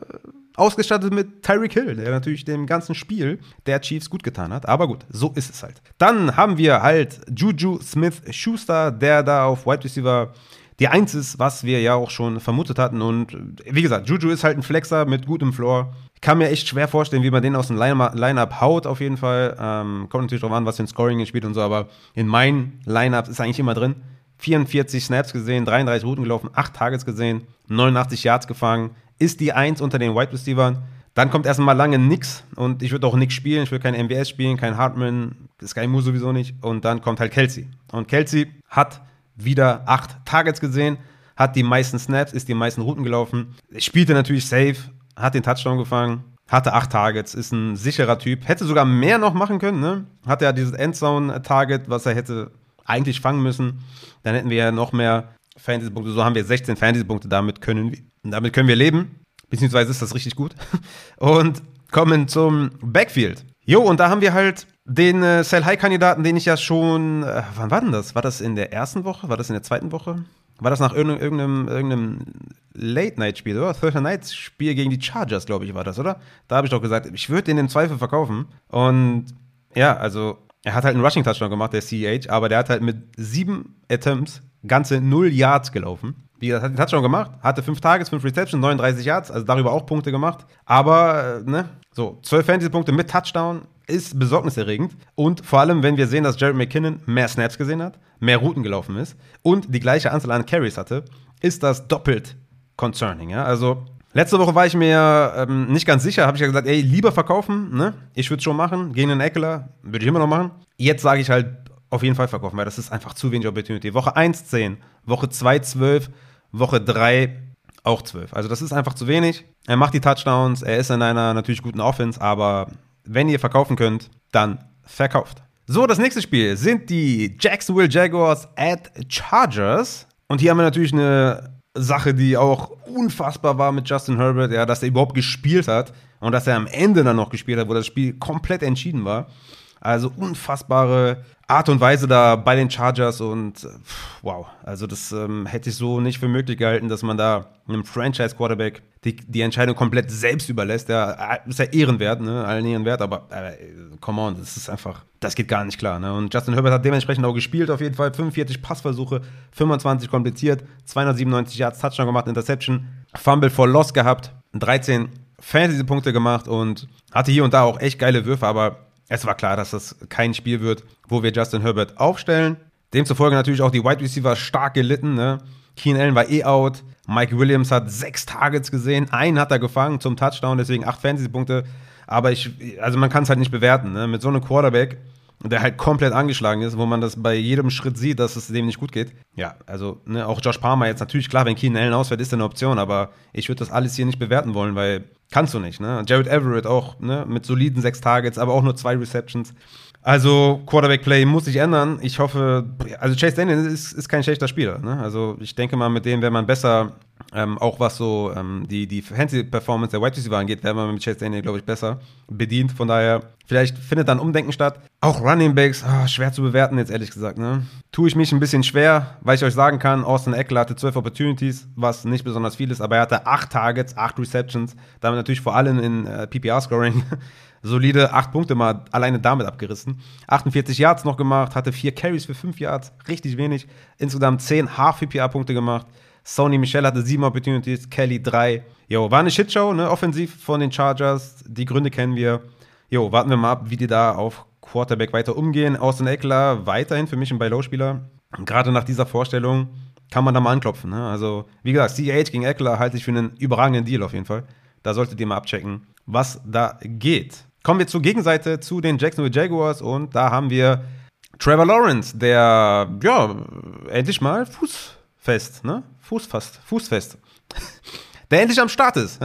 ausgestattet mit Tyreek Hill, der natürlich dem ganzen Spiel der Chiefs gut getan hat. Aber gut, so ist es halt. Dann haben wir halt Juju Smith Schuster, der da auf Wide Receiver die Eins ist, was wir ja auch schon vermutet hatten. Und wie gesagt, Juju ist halt ein Flexer mit gutem Floor. Ich kann mir echt schwer vorstellen, wie man den aus dem Line-Up haut, auf jeden Fall. Ähm, kommt natürlich drauf an, was für ein Scoring spielt und so, aber in meinen Line-Ups ist eigentlich immer drin. 44 Snaps gesehen, 33 Routen gelaufen, 8 Targets gesehen, 89 Yards gefangen, ist die Eins unter den Wide Receivers. Dann kommt erstmal lange nix und ich würde auch nix spielen. Ich will kein MBS spielen, kein Hartman, Sky Moore sowieso nicht. Und dann kommt halt Kelsey. Und Kelsey hat wieder acht Targets gesehen, hat die meisten Snaps, ist die meisten Routen gelaufen, spielte natürlich safe, hat den Touchdown gefangen, hatte acht Targets, ist ein sicherer Typ, hätte sogar mehr noch machen können, ne? Hatte ja dieses Endzone-Target, was er hätte eigentlich fangen müssen. Dann hätten wir ja noch mehr Fantasy-Punkte. So haben wir 16 Fantasy-Punkte, damit können wir, damit können wir leben. Beziehungsweise ist das richtig gut. Und kommen zum Backfield. Jo, und da haben wir halt den äh, Sell-High-Kandidaten, den ich ja schon, äh, wann war denn das? War das in der ersten Woche? War das in der zweiten Woche? War das nach irgendeinem, irgendeinem, irgendeinem Late-Night-Spiel, oder? Thursday Night-Spiel gegen die Chargers, glaube ich, war das, oder? Da habe ich doch gesagt, ich würde den im Zweifel verkaufen. Und ja, also er hat halt einen Rushing-Touchdown gemacht, der CEH, aber der hat halt mit sieben Attempts ganze null Yards gelaufen. Wie gesagt, hat den Touchdown gemacht, hatte fünf Tages, fünf Receptions, 39 Yards, also darüber auch Punkte gemacht. Aber, äh, ne, so, 12 Fantasy-Punkte mit Touchdown ist besorgniserregend. Und vor allem, wenn wir sehen, dass Jared McKinnon mehr Snaps gesehen hat, mehr Routen gelaufen ist und die gleiche Anzahl an Carries hatte, ist das doppelt concerning. Ja? Also, letzte Woche war ich mir ähm, nicht ganz sicher, habe ich ja gesagt, ey, lieber verkaufen, ne? Ich würde es schon machen, gegen den Eckler, würde ich immer noch machen. Jetzt sage ich halt, auf jeden Fall verkaufen, weil das ist einfach zu wenig Opportunity. Woche 1 10, Woche 2 12, Woche 3 auch 12. Also das ist einfach zu wenig. Er macht die Touchdowns, er ist in einer natürlich guten Offense, aber wenn ihr verkaufen könnt, dann verkauft. So, das nächste Spiel sind die Jacksonville Jaguars at Chargers. Und hier haben wir natürlich eine Sache, die auch unfassbar war mit Justin Herbert, ja, dass er überhaupt gespielt hat und dass er am Ende dann noch gespielt hat, wo das Spiel komplett entschieden war. Also unfassbare Art und Weise da bei den Chargers und wow, also das ähm, hätte ich so nicht für möglich gehalten, dass man da einem Franchise-Quarterback die, die Entscheidung komplett selbst überlässt. Ja, ist ja ehrenwert, ne? allen ehrenwert, aber äh, come on, das ist einfach, das geht gar nicht klar. Ne? Und Justin Herbert hat dementsprechend auch gespielt, auf jeden Fall 45 Passversuche, 25 kompliziert, 297 Yards, Touchdown gemacht, Interception, Fumble for Loss gehabt, 13 Fantasy-Punkte gemacht und hatte hier und da auch echt geile Würfe, aber es war klar, dass das kein Spiel wird, wo wir Justin Herbert aufstellen. Demzufolge natürlich auch die Wide Receiver stark gelitten. Ne? Keen Allen war eh out. Mike Williams hat sechs Targets gesehen. Einen hat er gefangen zum Touchdown, deswegen acht Fantasy-Punkte. Aber ich, also man kann es halt nicht bewerten. Ne? Mit so einem Quarterback, der halt komplett angeschlagen ist, wo man das bei jedem Schritt sieht, dass es dem nicht gut geht. Ja, also ne, auch Josh Palmer jetzt natürlich klar, wenn Keen Allen ausfällt, ist eine Option, aber ich würde das alles hier nicht bewerten wollen, weil Kannst du nicht, ne? Jared Everett auch, ne? Mit soliden sechs Targets, aber auch nur zwei Receptions. Also, Quarterback-Play muss sich ändern. Ich hoffe, also Chase Daniel ist, ist kein schlechter Spieler. Ne? Also, ich denke mal, mit dem wäre man besser Ähm, auch was so ähm, die, die Fantasy-Performance der Wide Receiver angeht, wäre man mit Chase Daniel, glaube ich, besser bedient. Von daher, vielleicht findet dann Umdenken statt. Auch Running Backs, oh, schwer zu bewerten jetzt, ehrlich gesagt. Ne? Tue ich mich ein bisschen schwer, weil ich euch sagen kann, Austin Eckler hatte 12 Opportunities, was nicht besonders viel ist, aber er hatte 8 Targets, 8 Receptions. Damit natürlich vor allem in äh, PPR-Scoring solide 8 Punkte mal alleine damit abgerissen. 48 Yards noch gemacht, hatte 4 Carries für 5 Yards, richtig wenig. Insgesamt 10 Half-PPR-Punkte gemacht. Sony Michel hatte 7 Opportunities, Kelly 3. Jo, war eine Shitshow, ne? Offensiv von den Chargers. Die Gründe kennen wir. Jo, warten wir mal ab, wie die da auf Quarterback weiter umgehen. Austin Eckler weiterhin für mich ein Buy-Low-Spieler. Gerade nach dieser Vorstellung kann man da mal anklopfen. Ne? Also, wie gesagt, CH gegen Eckler halte ich für einen überragenden Deal auf jeden Fall. Da solltet ihr mal abchecken, was da geht. Kommen wir zur Gegenseite zu den Jacksonville Jaguars und da haben wir Trevor Lawrence, der ja endlich mal fußfest, ne? Fußfast, fußfest. der endlich am Start ist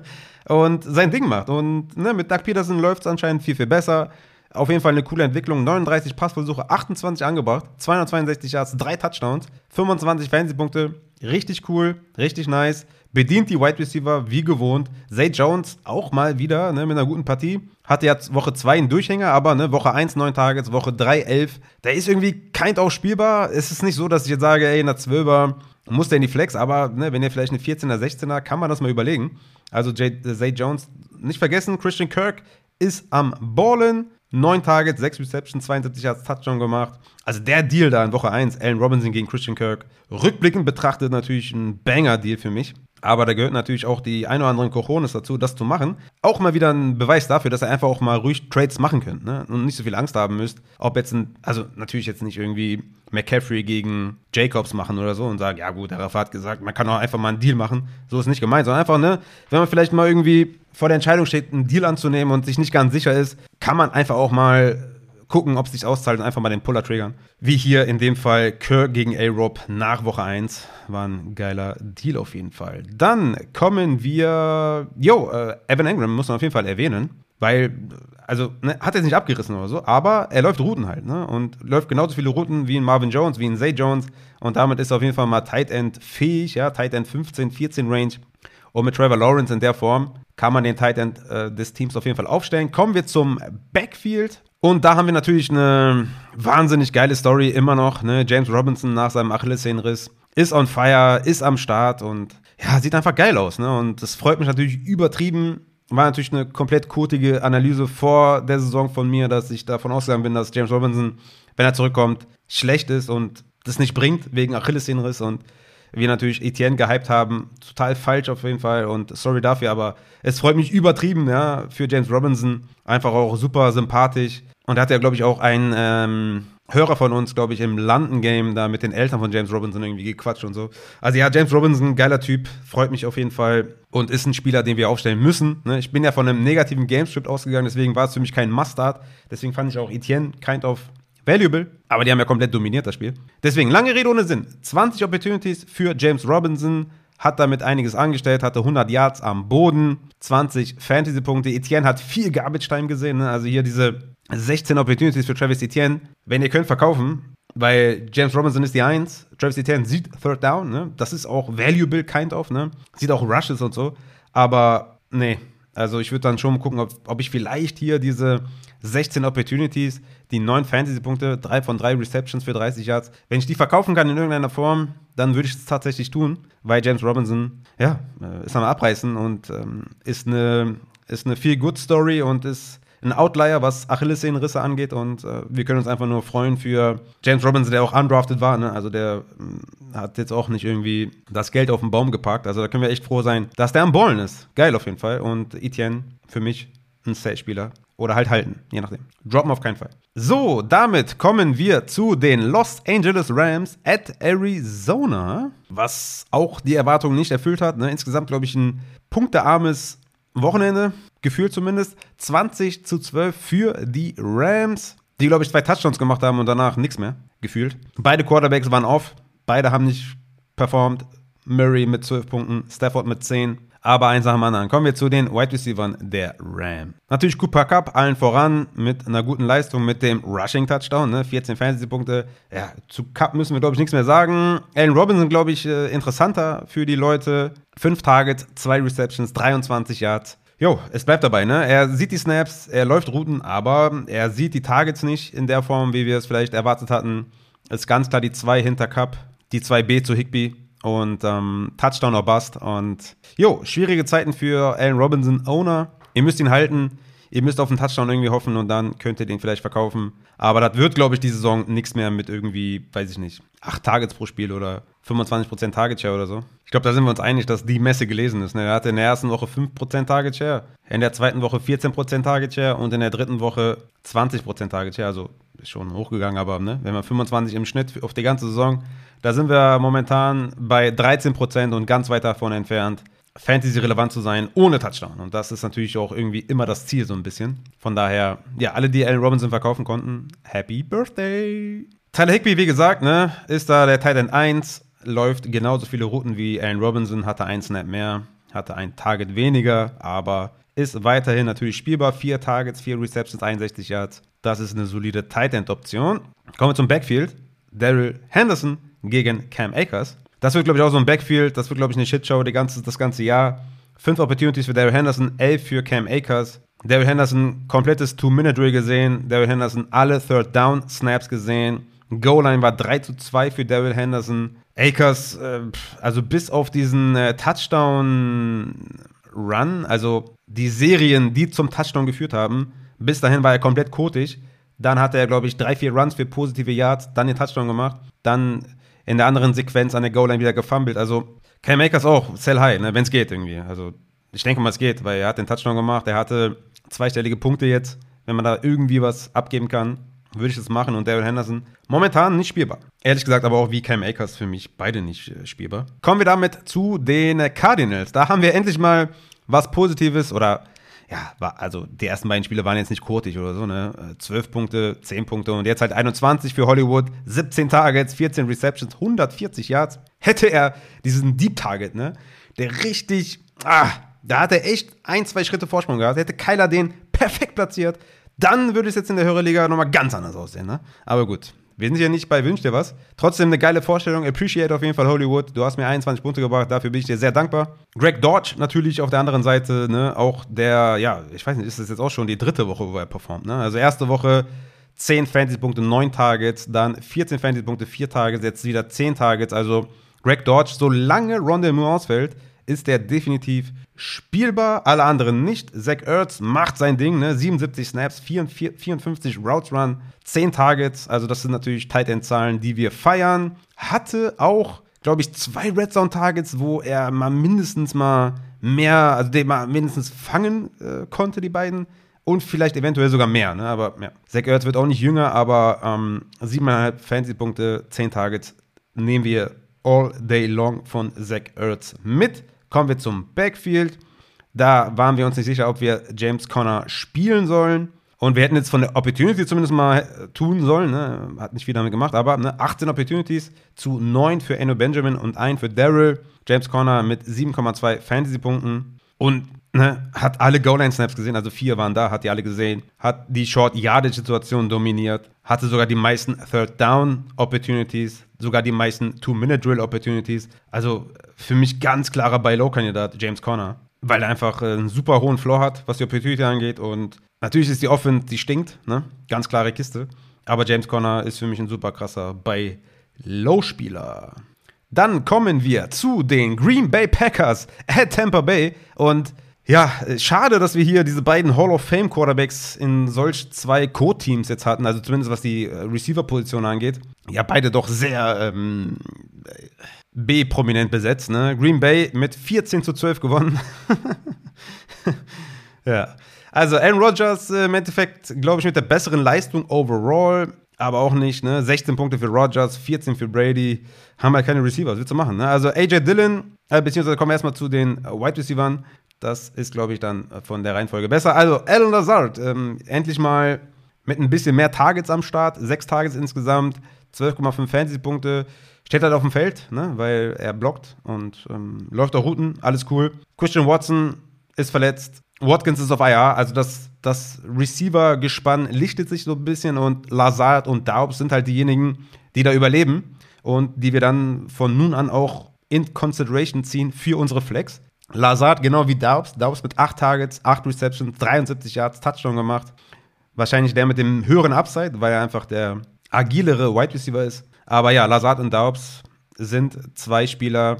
und sein Ding macht. Und ne, mit Doug Peterson läuft es anscheinend viel, viel besser. Auf jeden Fall eine coole Entwicklung. 39 Passversuche, 28 angebracht, 262 Yards, 3 Touchdowns, 25 Fantasy-Punkte. Richtig cool, richtig nice bedient die Wide Receiver wie gewohnt. Zay Jones auch mal wieder ne, mit einer guten Partie. Hatte jetzt Woche 2 einen Durchhänger, aber ne, Woche 1 9 Targets, Woche 3 11. Der ist irgendwie kein auch spielbar. Es ist nicht so, dass ich jetzt sage, ey, in der 12er muss der in die Flex, aber ne, wenn ihr vielleicht eine 14er, 16er, kann man das mal überlegen. Also Zay Jones, nicht vergessen, Christian Kirk ist am Ballen. 9 Targets, 6 Receptions, 72 Yards Touchdown gemacht. Also der Deal da in Woche 1, Allen Robinson gegen Christian Kirk. Rückblickend betrachtet natürlich ein Banger-Deal für mich. Aber da gehört natürlich auch die ein oder anderen Cojones dazu, das zu machen. Auch mal wieder ein Beweis dafür, dass ihr einfach auch mal ruhig Trades machen könnt ne? und nicht so viel Angst haben müsst. Ob jetzt ein, also natürlich jetzt nicht irgendwie McCaffrey gegen Jacobs machen oder so und sagen, ja gut, der Rafa hat gesagt, man kann auch einfach mal einen Deal machen. So ist nicht gemeint, sondern einfach, ne, wenn man vielleicht mal irgendwie vor der Entscheidung steht, einen Deal anzunehmen und sich nicht ganz sicher ist, kann man einfach auch mal gucken, ob es sich auszahlt und einfach mal den Puller triggern. Wie hier in dem Fall Kirk gegen A-Rob nach Woche 1. War ein geiler Deal auf jeden Fall. Dann kommen wir. Jo, äh, Evan Engram muss man auf jeden Fall erwähnen. Weil, also, ne, hat er nicht abgerissen oder so, aber er läuft Routen halt, ne? Und läuft genauso viele Routen wie in Marvin Jones, wie in Zay Jones. Und damit ist er auf jeden Fall mal Tight End fähig, ja, Tight End 15, 14 Range. Und mit Trevor Lawrence in der Form kann man den Tight End äh, des Teams auf jeden Fall aufstellen. Kommen wir zum Backfield. Und da haben wir natürlich eine wahnsinnig geile Story immer noch. Ne? James Robinson nach seinem Achillessehnenriss ist on fire, ist am Start und ja, sieht einfach geil aus. Ne? Und das freut mich natürlich übertrieben. War natürlich eine komplett kotige Analyse vor der Saison von mir, dass ich davon ausgegangen bin, dass James Robinson, wenn er zurückkommt, schlecht ist und das nicht bringt wegen Achillessehnenriss und wir natürlich Etienne gehypt haben. Total falsch auf jeden Fall und sorry dafür, aber es freut mich übertrieben, ja, für James Robinson. Einfach auch super sympathisch. Und da hat ja, glaube ich, auch ein ähm, Hörer von uns, glaube ich, im London-Game da mit den Eltern von James Robinson irgendwie gequatscht und so. Also ja, James Robinson, geiler Typ, freut mich auf jeden Fall und ist ein Spieler, den wir aufstellen müssen. Ne? Ich bin ja von einem negativen Gamescript ausgegangen, deswegen war es für mich kein Must-Start. Deswegen fand ich auch Etienne kind of valuable, aber die haben ja komplett dominiert, das Spiel. Deswegen, lange Rede ohne Sinn. 20 Opportunities für James Robinson, hat damit einiges angestellt, hatte 100 Yards am Boden, 20 Fantasy-Punkte. Etienne hat viel Garbage-Time gesehen, ne? also hier diese 16 Opportunities für Travis Etienne. Wenn ihr könnt, verkaufen, weil James Robinson ist die Eins. Travis Etienne sieht Third Down, ne? Das ist auch valuable, kind of, ne? Sieht auch Rushes und so. Aber nee, also ich würde dann schon gucken, ob, ob ich vielleicht hier diese 16 Opportunities, die 9 Fantasy-Punkte, 3 von 3 Receptions für 30 Yards, wenn ich die verkaufen kann in irgendeiner Form, dann würde ich es tatsächlich tun, weil James Robinson, ja, äh, ist am Abreißen und ähm, ist eine, ist eine viel good Story und ist ein Outlier, was Achillessehnenrisse angeht. Und äh, wir können uns einfach nur freuen für James Robinson, der auch undrafted war. Ne? Also der äh, hat jetzt auch nicht irgendwie das Geld auf den Baum geparkt. Also da können wir echt froh sein, dass der am Ballen ist. Geil auf jeden Fall. Und Etienne für mich ein Safe-Spieler. Oder halt halten, je nachdem. Droppen auf keinen Fall. So, damit kommen wir zu den Los Angeles Rams at Arizona, was auch die Erwartungen nicht erfüllt hat. Ne? Insgesamt, glaube ich, ein punktearmes Wochenende gefühlt zumindest. 20 zu 12 für die Rams, die, glaube ich, zwei Touchdowns gemacht haben und danach nichts mehr gefühlt. Beide Quarterbacks waren off, beide haben nicht performt. Murray mit 12 Punkten, Stafford mit 10. Aber eins nach dem anderen. Kommen wir zu den Wide Receivers der Ram. Natürlich Cooper Cup allen voran mit einer guten Leistung mit dem Rushing Touchdown, ne? 14 Fantasy-Punkte. Ja, zu Cup müssen wir, glaube ich, nichts mehr sagen. Allen Robinson, glaube ich, äh, interessanter für die Leute. 5 Targets, 2 Receptions, 23 Yards. Jo, es bleibt dabei, ne? Er sieht die Snaps, er läuft Routen, aber er sieht die Targets nicht in der Form, wie wir es vielleicht erwartet hatten. Ist ganz klar die 2 hinter Cup, die 2B zu Higby und ähm, Touchdown or Bust. Und jo, schwierige Zeiten für Allen Robinson Owner. Ihr müsst ihn halten. Ihr müsst auf einen Touchdown irgendwie hoffen und dann könnt ihr den vielleicht verkaufen. Aber das wird, glaube ich, die Saison nichts mehr mit irgendwie, weiß ich nicht, 8 Targets pro Spiel oder 25% Target Share oder so. Ich glaube, da sind wir uns einig, dass die Messe gelesen ist. Ne? Er hatte in der ersten Woche 5% Target Share, in der zweiten Woche 14% Target Share und in der dritten Woche 20% Target Share. Also ist schon hochgegangen, aber ne? wenn man 25 im Schnitt auf die ganze Saison, da sind wir momentan bei 13% und ganz weit davon entfernt, Fantasy relevant zu sein ohne Touchdown. Und das ist natürlich auch irgendwie immer das Ziel so ein bisschen. Von daher, ja, alle, die Allen Robinson verkaufen konnten, Happy Birthday! Tyler Higby, wie gesagt, ne, ist da der Titan 1, läuft genauso viele Routen wie Allen Robinson, hatte ein Snap mehr, hatte ein Target weniger, aber ist weiterhin natürlich spielbar. Vier Targets, vier Receptions, 61 Yards. Das ist eine solide Tight End Option. Kommen wir zum Backfield. Daryl Henderson gegen Cam Akers. Das wird, glaube ich, auch so ein Backfield. Das wird, glaube ich, eine Shitshow die ganze, das ganze Jahr. Fünf Opportunities für Daryl Henderson, elf für Cam Akers. Daryl Henderson komplettes Two-Minute-Drill gesehen. Daryl Henderson alle Third-Down-Snaps gesehen. Goal-Line war 3 zu 2 für Daryl Henderson. Akers, äh, also bis auf diesen äh, Touchdown-Run, also die Serien, die zum Touchdown geführt haben, bis dahin war er komplett kotig. Dann hat er, glaube ich, drei, vier Runs für positive Yards, dann den Touchdown gemacht. Dann in der anderen Sequenz an der Goal-Line wieder gefummelt. Also Cam Akers auch, sell high, ne, wenn es geht irgendwie. Also ich denke mal, es geht, weil er hat den Touchdown gemacht, er hatte zweistellige Punkte jetzt. Wenn man da irgendwie was abgeben kann, würde ich das machen. Und Daryl Henderson momentan nicht spielbar. Ehrlich gesagt, aber auch wie Cam Akers für mich beide nicht äh, spielbar. Kommen wir damit zu den Cardinals. Da haben wir endlich mal was Positives oder ja, war, also die ersten beiden Spiele waren jetzt nicht kurtig oder so, ne? 12 Punkte, 10 Punkte und jetzt halt 21 für Hollywood, 17 Targets, 14 Receptions, 140 Yards. Hätte er diesen Deep Target, ne? Der richtig, ah, da hat er echt ein, zwei Schritte Vorsprung gehabt. Hätte Kyler den perfekt platziert, dann würde es jetzt in der Hörerliga nochmal ganz anders aussehen, ne? Aber gut, wir sind ja nicht bei Wünsch dir was. Trotzdem eine geile Vorstellung. Appreciate auf jeden Fall Hollywood. Du hast mir 21 Punkte gebracht. Dafür bin ich dir sehr dankbar. Greg Dodge natürlich auf der anderen Seite. Ne? Auch der, ja, ich weiß nicht, ist das jetzt auch schon die dritte Woche, wo er performt. Ne? Also erste Woche 10 Fantasy-Punkte, 9 Targets. Dann 14 Fantasy-Punkte, 4 Targets. Jetzt wieder 10 Targets. Also Greg Dodge, solange Rondell Moore ausfällt, ist der definitiv spielbar. Alle anderen nicht. Zach Ertz macht sein Ding, ne? 77 Snaps, 54, 54 Routes Run, 10 Targets. Also, das sind natürlich Tight End Zahlen, die wir feiern. Hatte auch, glaube ich, zwei Red Zone Targets, wo er mal mindestens mal mehr, also den mal mindestens fangen äh, konnte, die beiden. Und vielleicht eventuell sogar mehr, ne? Aber ja. Zach Ertz wird auch nicht jünger, aber ähm, 7,5 Fantasy-Punkte, 10 Targets nehmen wir all day long von Zach Ertz mit. Kommen wir zum Backfield. Da waren wir uns nicht sicher, ob wir James Conner spielen sollen. Und wir hätten jetzt von der Opportunity zumindest mal äh, tun sollen. Ne? Hat nicht viel damit gemacht, aber ne? 18 Opportunities zu 9 für Eno Benjamin und 1 für Daryl. James Conner mit 7,2 Fantasy-Punkten. Und ne, hat alle Goal-Line-Snaps gesehen, also vier waren da, hat die alle gesehen. Hat die Short-Yardage-Situation dominiert. Hatte sogar die meisten Third-Down-Opportunities. Sogar die meisten Two-Minute-Drill-Opportunities. Also für mich ganz klarer Buy-Low-Kandidat, James Conner. Weil er einfach äh, einen super hohen Floor hat, was die Opportunity angeht. Und natürlich ist die Offense, die stinkt, ne? Ganz klare Kiste. Aber James Conner ist für mich ein super krasser Buy-Low-Spieler. Dann kommen wir zu den Green Bay Packers at Tampa Bay. Und ja, schade, dass wir hier diese beiden Hall of Fame Quarterbacks in solch zwei Co-Teams jetzt hatten, also zumindest was die äh, Receiver-Position angeht. Ja, beide doch sehr ähm, B-prominent besetzt. Ne? Green Bay mit 14 zu 12 gewonnen. ja. Also Aaron Rodgers äh, im Endeffekt, glaube ich, mit der besseren Leistung overall, aber auch nicht. Ne? 16 Punkte für Rodgers, 14 für Brady. Haben halt keine Receiver, was willst du machen? Ne? Also AJ Dillon, äh, beziehungsweise kommen wir erstmal zu den äh, Wide Receivers. Das ist, glaube ich, dann von der Reihenfolge besser. Also Alan Lazard, ähm, endlich mal mit ein bisschen mehr Targets am Start. Sechs Targets insgesamt. 12,5 Fantasy-Punkte. Steht halt auf dem Feld, ne, weil er blockt und ähm, läuft auch Routen, alles cool. Christian Watson ist verletzt. Watkins ist auf IR, also das, das Receiver-Gespann lichtet sich so ein bisschen und Lazard und Daubs sind halt diejenigen, die da überleben und die wir dann von nun an auch in Consideration ziehen für unsere Flex. Lazard, genau wie Daubs. Daubs mit 8 Targets, 8 Receptions, 73 Yards, Touchdown gemacht. Wahrscheinlich der mit dem höheren Upside, weil er einfach der agilere Wide Receiver ist. Aber ja, Lazard und Daubs sind zwei Spieler,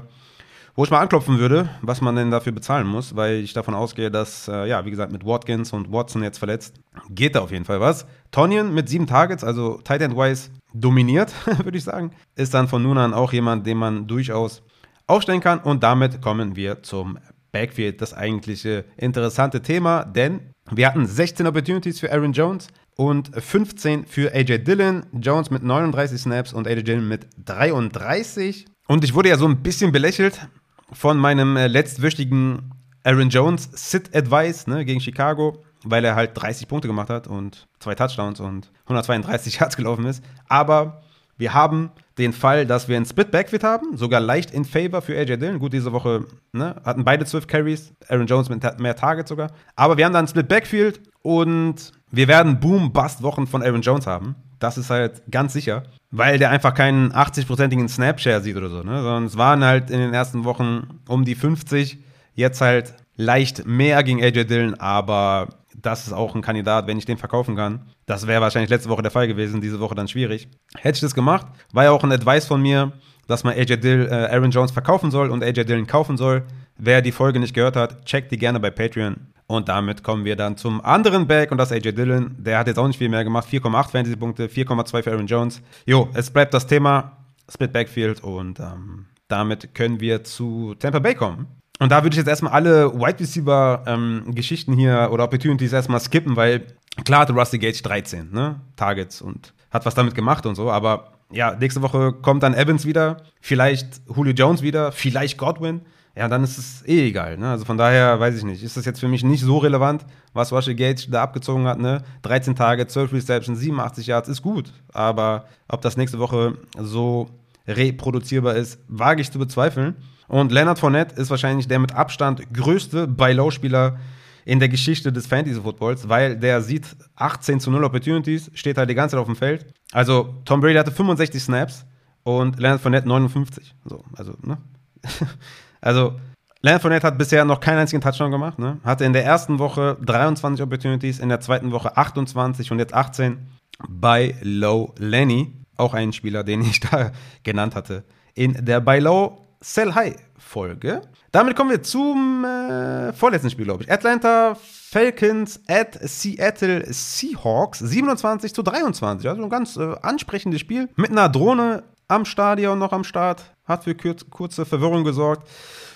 wo ich mal anklopfen würde, was man denn dafür bezahlen muss, weil ich davon ausgehe, dass, äh, ja, wie gesagt, mit Watkins und Watson jetzt verletzt, geht da auf jeden Fall was. Tonyan mit sieben Targets, also Tight End Wise dominiert, würde ich sagen, ist dann von nun an auch jemand, den man durchaus aufstellen kann. Und damit kommen wir zum Backfield, das eigentliche interessante Thema, denn wir hatten 16 Opportunities für Aaron Jones und 15 für AJ Dillon. Jones mit 39 Snaps und AJ Dillon mit 33. Und ich wurde ja so ein bisschen belächelt von meinem äh, letztwöchigen Aaron Jones Sit Advice ne, gegen Chicago, weil er halt 30 Punkte gemacht hat und zwei Touchdowns und 132 Yards gelaufen ist. Aber wir haben den Fall, dass wir ein Split Backfield haben, sogar leicht in Favor für AJ Dillon. Gut, diese Woche ne, hatten beide 12 Carries, Aaron Jones mit mehr Targets sogar. Aber wir haben dann ein Split Backfield und wir werden Boom-Bust-Wochen von Aaron Jones haben. Das ist halt ganz sicher, weil der einfach keinen 80-prozentigen Snapshare sieht oder so. Ne? Sondern es waren halt in den ersten Wochen um die 50, jetzt halt leicht mehr gegen AJ Dillon, aber das ist auch ein Kandidat, wenn ich den verkaufen kann. Das wäre wahrscheinlich letzte Woche der Fall gewesen, diese Woche dann schwierig. Hätte ich das gemacht, war ja auch ein Advice von mir, dass man AJ Dill, äh, Aaron Jones verkaufen soll und AJ Dillon kaufen soll. Wer die Folge nicht gehört hat, checkt die gerne bei Patreon. Und damit kommen wir dann zum anderen Back und das AJ Dillon. Der hat jetzt auch nicht viel mehr gemacht. 4,8 Fantasy-Punkte, 4,2 für Aaron Jones. Jo, es bleibt das Thema Split Backfield und ähm, damit können wir zu Tampa Bay kommen. Und da würde ich jetzt erstmal alle Wide Receiver-Geschichten ähm, hier oder Opportunities erstmal skippen, weil klar hatte Rusty Gage 13 ne? Targets und hat was damit gemacht und so, aber ja, nächste Woche kommt dann Evans wieder, vielleicht Julio Jones wieder, vielleicht Godwin. Ja, dann ist es eh egal. Ne? Also von daher weiß ich nicht. Ist das jetzt für mich nicht so relevant, was Gage da abgezogen hat. Ne? 13 Tage, 12 Receptions, 87 Yards ist gut. Aber ob das nächste Woche so reproduzierbar ist, wage ich zu bezweifeln. Und Leonard Fournette ist wahrscheinlich der mit Abstand größte Buy-Low-Spieler in der Geschichte des Fantasy-Footballs, weil der sieht 18 zu 0 Opportunities, steht halt die ganze Zeit auf dem Feld. Also Tom Brady hatte 65 Snaps und Leonard Fournette 59. So, also, ne? also, Leonard Fournette hat bisher noch keinen einzigen Touchdown gemacht, ne? Hatte in der ersten Woche 23 Opportunities, in der zweiten Woche 28 und jetzt 18 bei Low Lenny, auch ein Spieler, den ich da genannt hatte. In der Buy Low Sell High Folge. Damit kommen wir zum äh, vorletzten Spiel, glaube ich. Atlanta Falcons at Seattle Seahawks 27 zu 23. Also ein ganz äh, ansprechendes Spiel mit einer Drohne am Stadion noch am Start. Hat für kurze Verwirrung gesorgt.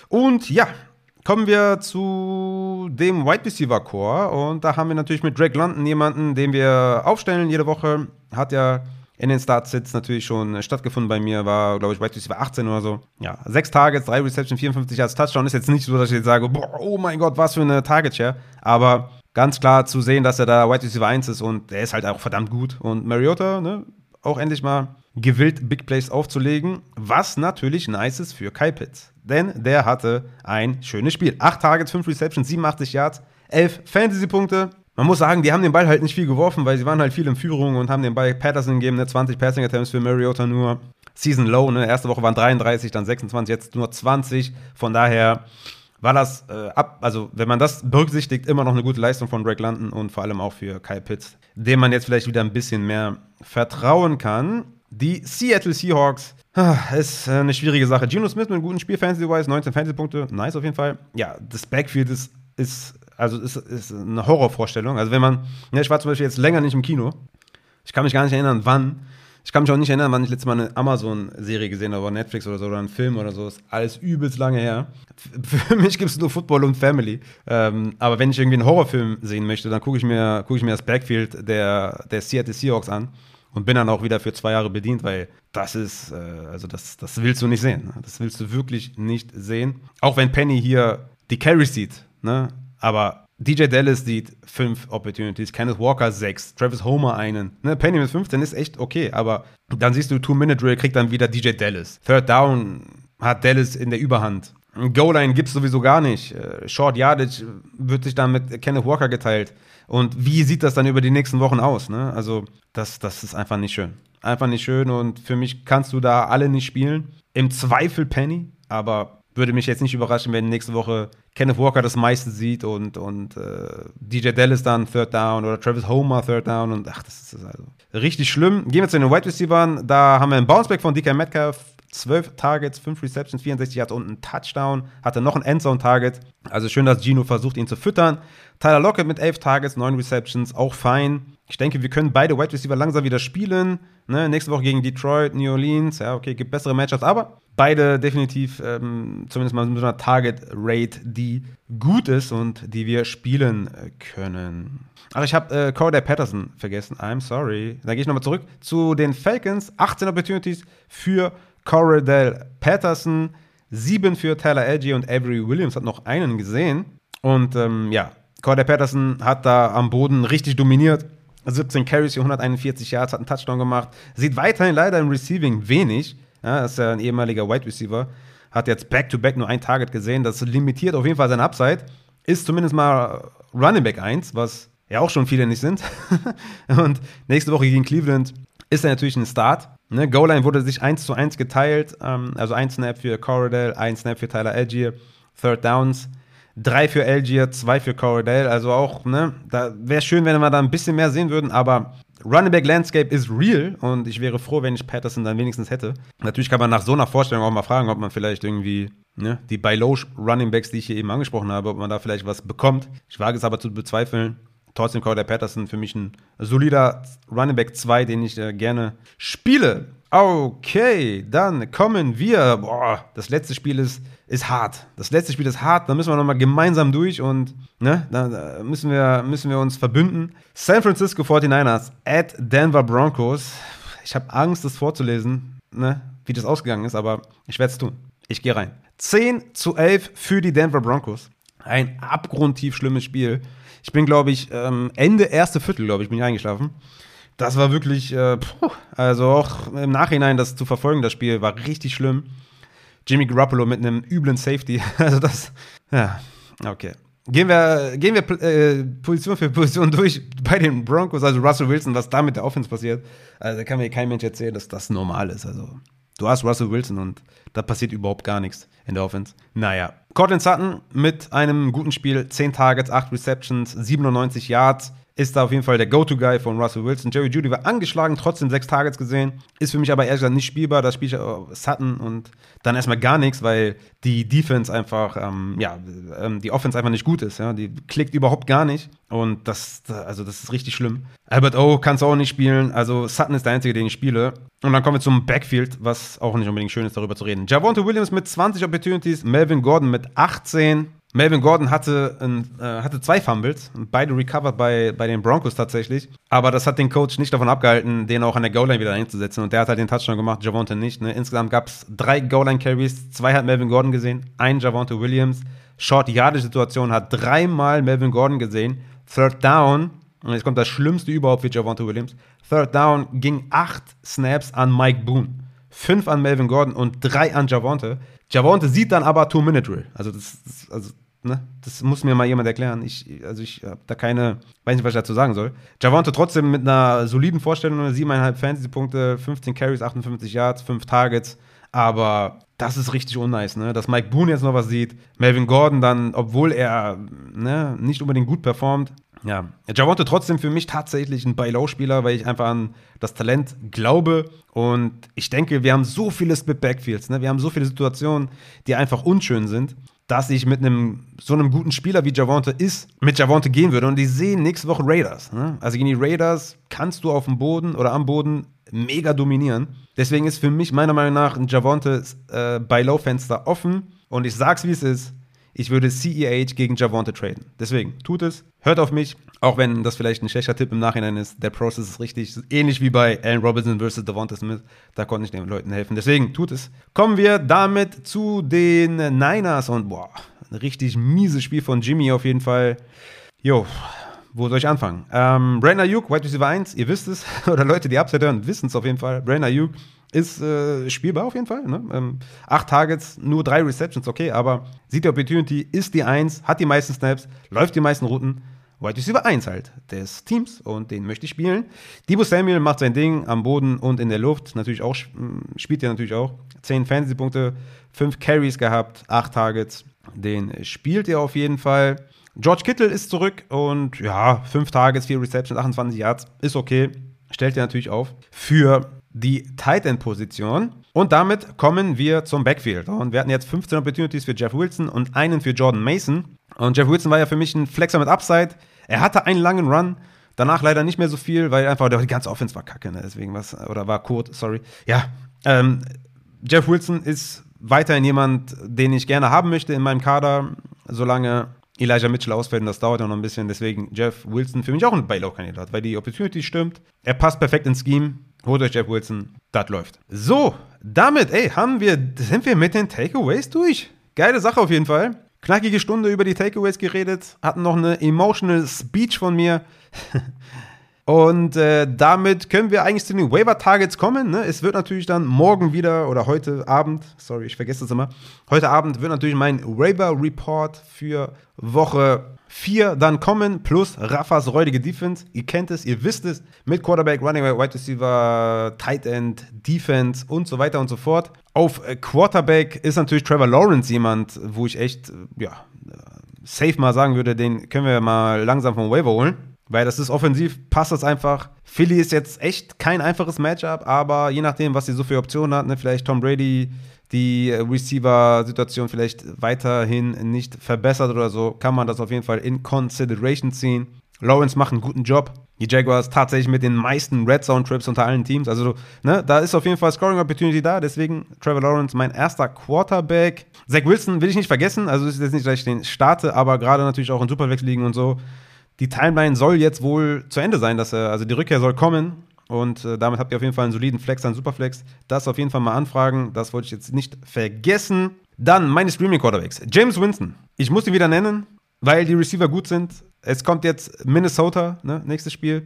Und ja, kommen wir zu dem Wide Receiver Core. Und da haben wir natürlich mit Drake London jemanden, den wir aufstellen jede Woche. Hat ja in den Startsits natürlich schon stattgefunden bei mir, war, glaube ich, Wide Receiver 18 oder so. Ja, sechs Targets, drei Reception, 54 als Touchdown. Ist jetzt nicht so, dass ich jetzt sage, boah, oh mein Gott, was für eine Target Share. Aber ganz klar zu sehen, dass er da Wide Receiver 1 ist und der ist halt auch verdammt gut. Und Mariota, ne, auch endlich mal gewillt, Big Plays aufzulegen, was natürlich nice ist für Kai Pitts. Denn der hatte ein schönes Spiel. Acht Targets, fünf Receptions, 87 Yards, elf Fantasy-Punkte man muss sagen, die haben den Ball halt nicht viel geworfen, weil sie waren halt viel in Führung und haben den Ball Patterson gegeben, ne? 20 Passing Attempts für Mariota nur. Season Low, ne? Erste Woche waren 33, dann 26, jetzt nur 20. Von daher war das äh, ab, also wenn man das berücksichtigt, immer noch eine gute Leistung von Drake London und vor allem auch für Kyle Pitts, dem man jetzt vielleicht wieder ein bisschen mehr vertrauen kann. Die Seattle Seahawks ah, ist eine schwierige Sache. Geno Smith mit einem guten Spiel, Fantasy-wise, 19 Fantasy-Punkte, nice auf jeden Fall. Ja, das Backfield ist, ist also ist, ist eine Horrorvorstellung. Also wenn man, ja, ich war zum Beispiel jetzt länger nicht im Kino. Ich kann mich gar nicht erinnern, wann. Ich kann mich auch nicht erinnern, wann ich letztes Mal eine Amazon-Serie gesehen habe, oder Netflix oder so, oder einen Film oder so. Ist alles übelst lange her. Für mich gibt es nur Football und Family. Ähm, aber wenn ich irgendwie einen Horrorfilm sehen möchte, dann gucke ich, mir, guck ich mir das Backfield der, der Seattle Seahawks an und bin dann auch wieder für zwei Jahre bedient, weil das ist, äh, also das, das willst du nicht sehen. Das willst du wirklich nicht sehen. Auch wenn Penny hier die Carry sieht, ne? Aber DJ Dallas sieht fünf Opportunities, Kenneth Walker sechs, Travis Homer einen. Ne, Penny mit 15 ist echt okay, aber dann siehst du Two-Minute-Drill, kriegt dann wieder DJ Dallas. Third Down hat Dallas in der Überhand. Goal-Line gibt es sowieso gar nicht. Äh, Short Yardage wird sich dann mit Kenneth Walker geteilt. Und wie sieht das dann über die nächsten Wochen aus? Ne? Also, das, das ist einfach nicht schön. Einfach nicht schön und für mich kannst du da alle nicht spielen. Im Zweifel Penny, aber würde mich jetzt nicht überraschen, wenn nächste Woche Kenneth Walker das meiste sieht und, und äh, DJ Dallas dann Third Down oder Travis Homer Third Down und ach, das ist also richtig schlimm. Gehen wir zu den Wide Receivers. Da haben wir einen Bounceback von DK Metcalf. 12 Targets, 5 Receptions, 64 Yards und einen Touchdown. Hatte noch ein Endzone-Target. Also schön, dass Gino versucht, ihn zu füttern. Tyler Lockett mit 11 Targets, 9 Receptions, auch fein. Ich denke, wir können beide Wide Receiver langsam wieder spielen. Ne? Nächste Woche gegen Detroit, New Orleans. Ja, okay, gibt bessere Matchups, aber beide definitiv ähm, zumindest mal mit einer Target Rate, die gut ist und die wir spielen äh, können. Ach, ich habe äh, Corday Patterson vergessen. I'm sorry. Da gehe ich nochmal zurück zu den Falcons. 18 Opportunities für Corridell Patterson, 7 für Tyler Edgy und Avery Williams hat noch einen gesehen. Und ähm, ja, Corday Patterson hat da am Boden richtig dominiert. 17 Carries für 141 Yards, hat einen Touchdown gemacht. Sieht weiterhin leider im Receiving wenig. Ja, ist ja ein ehemaliger Wide Receiver. Hat jetzt back-to-back -back nur ein Target gesehen. Das limitiert auf jeden Fall sein Upside. Ist zumindest mal Running Back 1, was ja auch schon viele nicht sind. und nächste Woche gegen Cleveland ist er natürlich ein Start. Ne, Goal-Line wurde sich 1 zu 1 geteilt. Ähm, also ein Snap für Corridell, ein Snap für Tyler Algier. Third Downs drei für Algier, zwei für Corridell. Also auch, ne, da wäre schön, wenn wir da ein bisschen mehr sehen würden, aber Running Back Landscape ist real und ich wäre froh, wenn ich Patterson dann wenigstens hätte. Natürlich kann man nach so einer Vorstellung auch mal fragen, ob man vielleicht irgendwie ne, die Low Running Backs, die ich hier eben angesprochen habe, ob man da vielleicht was bekommt. Ich wage es aber zu bezweifeln. Trotzdem Corday Patterson für mich ein solider Running Back 2, den ich äh, gerne spiele. Okay, dann kommen wir. Boah, das letzte Spiel ist, ist hart. Das letzte Spiel ist hart. Da müssen wir nochmal gemeinsam durch und ne, da, müssen, wir, müssen wir uns verbünden. San Francisco 49ers at Denver Broncos. Ich habe Angst, das vorzulesen, ne, wie das ausgegangen ist, aber ich werde es tun. Ich gehe rein. 10 zu 11 für die Denver Broncos. Ein abgrundtief schlimmes Spiel. Ich bin, glaube ich, ähm, Ende erste Viertel, glaube ich, bin ich eingeschlafen. Das war wirklich, äh, puh, also auch im Nachhinein das zu verfolgen, das Spiel war richtig schlimm. Jimmy Garoppolo mit einem üblen Safety. Also das, ja, okay. Gehen wir, gehen wir äh, Position für Position durch bei den Broncos, also Russell Wilson, was da mit der Offense passiert. Also da kann mir kein Mensch erzählen, dass das normal ist. Also du hast Russell Wilson und da passiert überhaupt gar nichts in der Offense. Naja, Cortland Sutton mit einem guten Spiel, 10 Targets, 8 Receptions, 97 Yards ist da auf jeden Fall der Go-To-Guy von Russell Wilson. Jerry Judy war angeschlagen, trotzdem sechs Targets gesehen. Ist für mich aber ehrlich gesagt nicht spielbar. Da spiele ich Sutton und dann erstmal gar nichts, weil die Defense einfach, ähm, ja, ähm, die Offense einfach nicht gut ist. Ja? Die klickt überhaupt gar nicht. Und das, also das ist richtig schlimm. Albert O kannst du auch nicht spielen. Also Sutton ist der Einzige, den ich spiele. Und dann kommen wir zum Backfield, was auch nicht unbedingt schön ist, darüber zu reden. Javonte Williams mit 20 Opportunities, Melvin Gordon mit 18. Melvin Gordon hatte, ein, äh, hatte zwei Fumbles, beide recovered bei, bei den Broncos tatsächlich. Aber das hat den Coach nicht davon abgehalten, den auch an der Goal-Line wieder einzusetzen. Und der hat halt den Touchdown gemacht, Javonte nicht. Ne? Insgesamt gab es drei Goal-Line-Carries, zwei hat Melvin Gordon gesehen, ein Javonte Williams. Short-Yardage-Situation hat dreimal Melvin Gordon gesehen. Third Down, und jetzt kommt das Schlimmste überhaupt für Javonte Williams. Third Down ging acht Snaps an Mike Boone, fünf an Melvin Gordon und drei an Javonte. Javonte sieht dann aber Two-Minute-Drill. Also das, das, also, ne, das muss mir mal jemand erklären. Ich, also ich habe da keine, weiß nicht, was ich dazu sagen soll. Javonte trotzdem mit einer soliden Vorstellung, 7,5 Fantasy-Punkte, 15 Carries, 58 Yards, 5 Targets. Aber das ist richtig unnice, ne? Dass Mike Boone jetzt noch was sieht. Melvin Gordon dann, obwohl er ne, nicht unbedingt gut performt, ja, Javonte trotzdem für mich tatsächlich ein Buy-Low-Spieler, weil ich einfach an das Talent glaube. Und ich denke, wir haben so viele Split-Backfields, ne? wir haben so viele Situationen, die einfach unschön sind, dass ich mit einem so einem guten Spieler wie Javonte ist, mit Javonte gehen würde. Und die sehen nächste Woche Raiders. Ne? Also gegen die Raiders kannst du auf dem Boden oder am Boden mega dominieren. Deswegen ist für mich meiner Meinung nach ein Javonte äh, Buy-Low-Fenster offen. Und ich sag's, wie es ist ich würde CEH gegen Javonte traden. Deswegen, tut es, hört auf mich, auch wenn das vielleicht ein schlechter Tipp im Nachhinein ist. Der Prozess ist richtig, ähnlich wie bei Allen Robinson versus Devonta Smith. Da konnte ich den Leuten helfen. Deswegen, tut es. Kommen wir damit zu den Niners und boah, ein richtig mieses Spiel von Jimmy auf jeden Fall. Jo, wo soll ich anfangen? Ähm, Brandon Ayuk, Wide Receiver 1, ihr wisst es, oder Leute, die Upside hören, wissen es auf jeden Fall. Brandon Ayuk ist äh, spielbar auf jeden Fall. Ne? Ähm, acht Targets, nur drei Receptions, okay, aber sieht die Opportunity, ist die 1, hat die meisten Snaps, läuft die meisten Routen. Wide Receiver 1 halt des Teams und den möchte ich spielen. Debo Samuel macht sein Ding am Boden und in der Luft. Natürlich auch, spielt er natürlich auch. 10 Fantasy-Punkte, 5 Carries gehabt, 8 Targets. Den spielt er auf jeden Fall. George Kittle ist zurück und ja, 5 Targets, 4 Receptions, 28 Yards, ist okay. Stellt er natürlich auf. Für die Tight End Position. Und damit kommen wir zum Backfield. Und wir hatten jetzt 15 Opportunities für Jeff Wilson und einen für Jordan Mason. Und Jeff Wilson war ja für mich ein Flexer mit Upside. Er hatte einen langen Run, danach leider nicht mehr so viel, weil einfach die ganze Offense war kacke, ne? deswegen was, oder war kurz, sorry. Ja, ähm, Jeff Wilson ist weiterhin jemand, den ich gerne haben möchte in meinem Kader, solange Elijah Mitchell ausfällt und das dauert ja noch ein bisschen. Deswegen Jeff Wilson für mich auch ein Bailout-Kandidat, weil die Opportunity stimmt. Er passt perfekt ins Scheme. Holt euch Jeff Wilson, das läuft. So, damit, ey, haben wir, sind wir mit den Takeaways durch. Geile Sache auf jeden Fall. Knackige Stunde über die Takeaways geredet, hatten noch eine emotional Speech von mir. Und äh, damit können wir eigentlich zu den Waiver-Targets kommen. Ne? Es wird natürlich dann morgen wieder oder heute Abend, sorry, ich vergesse das immer, heute Abend wird natürlich mein Waiver-Report für Woche 4 dann kommen, plus Raffas räudige Defense. Ihr kennt es, ihr wisst es, mit Quarterback, Running Back, Wide Receiver, Tight End, Defense und so weiter und so fort. Auf äh, Quarterback ist natürlich Trevor Lawrence jemand, wo ich echt, äh, ja, äh, safe mal sagen würde, den können wir mal langsam vom Waiver holen. Weil das ist offensiv, passt das einfach. Philly ist jetzt echt kein einfaches Matchup, aber je nachdem, was sie so für Optionen hat, ne, vielleicht Tom Brady die Receiver-Situation vielleicht weiterhin nicht verbessert oder so, kann man das auf jeden Fall in Consideration ziehen. Lawrence macht einen guten Job. Die Jaguars tatsächlich mit den meisten Red Zone Trips unter allen Teams. Also, ne, da ist auf jeden Fall Scoring Opportunity da. Deswegen Trevor Lawrence mein erster Quarterback. Zach Wilson will ich nicht vergessen. Also, ist jetzt nicht, dass ich den starte, aber gerade natürlich auch in Superflex liegen und so die Timeline soll jetzt wohl zu Ende sein, dass er, also die Rückkehr soll kommen. Und äh, damit habt ihr auf jeden Fall einen soliden Flex, einen Superflex. Das auf jeden Fall mal anfragen. Das wollte ich jetzt nicht vergessen. Dann meine Streaming Quarterbacks. James Winston. Ich muss ihn wieder nennen, weil die Receiver gut sind. Es kommt jetzt Minnesota, ne, nächstes Spiel.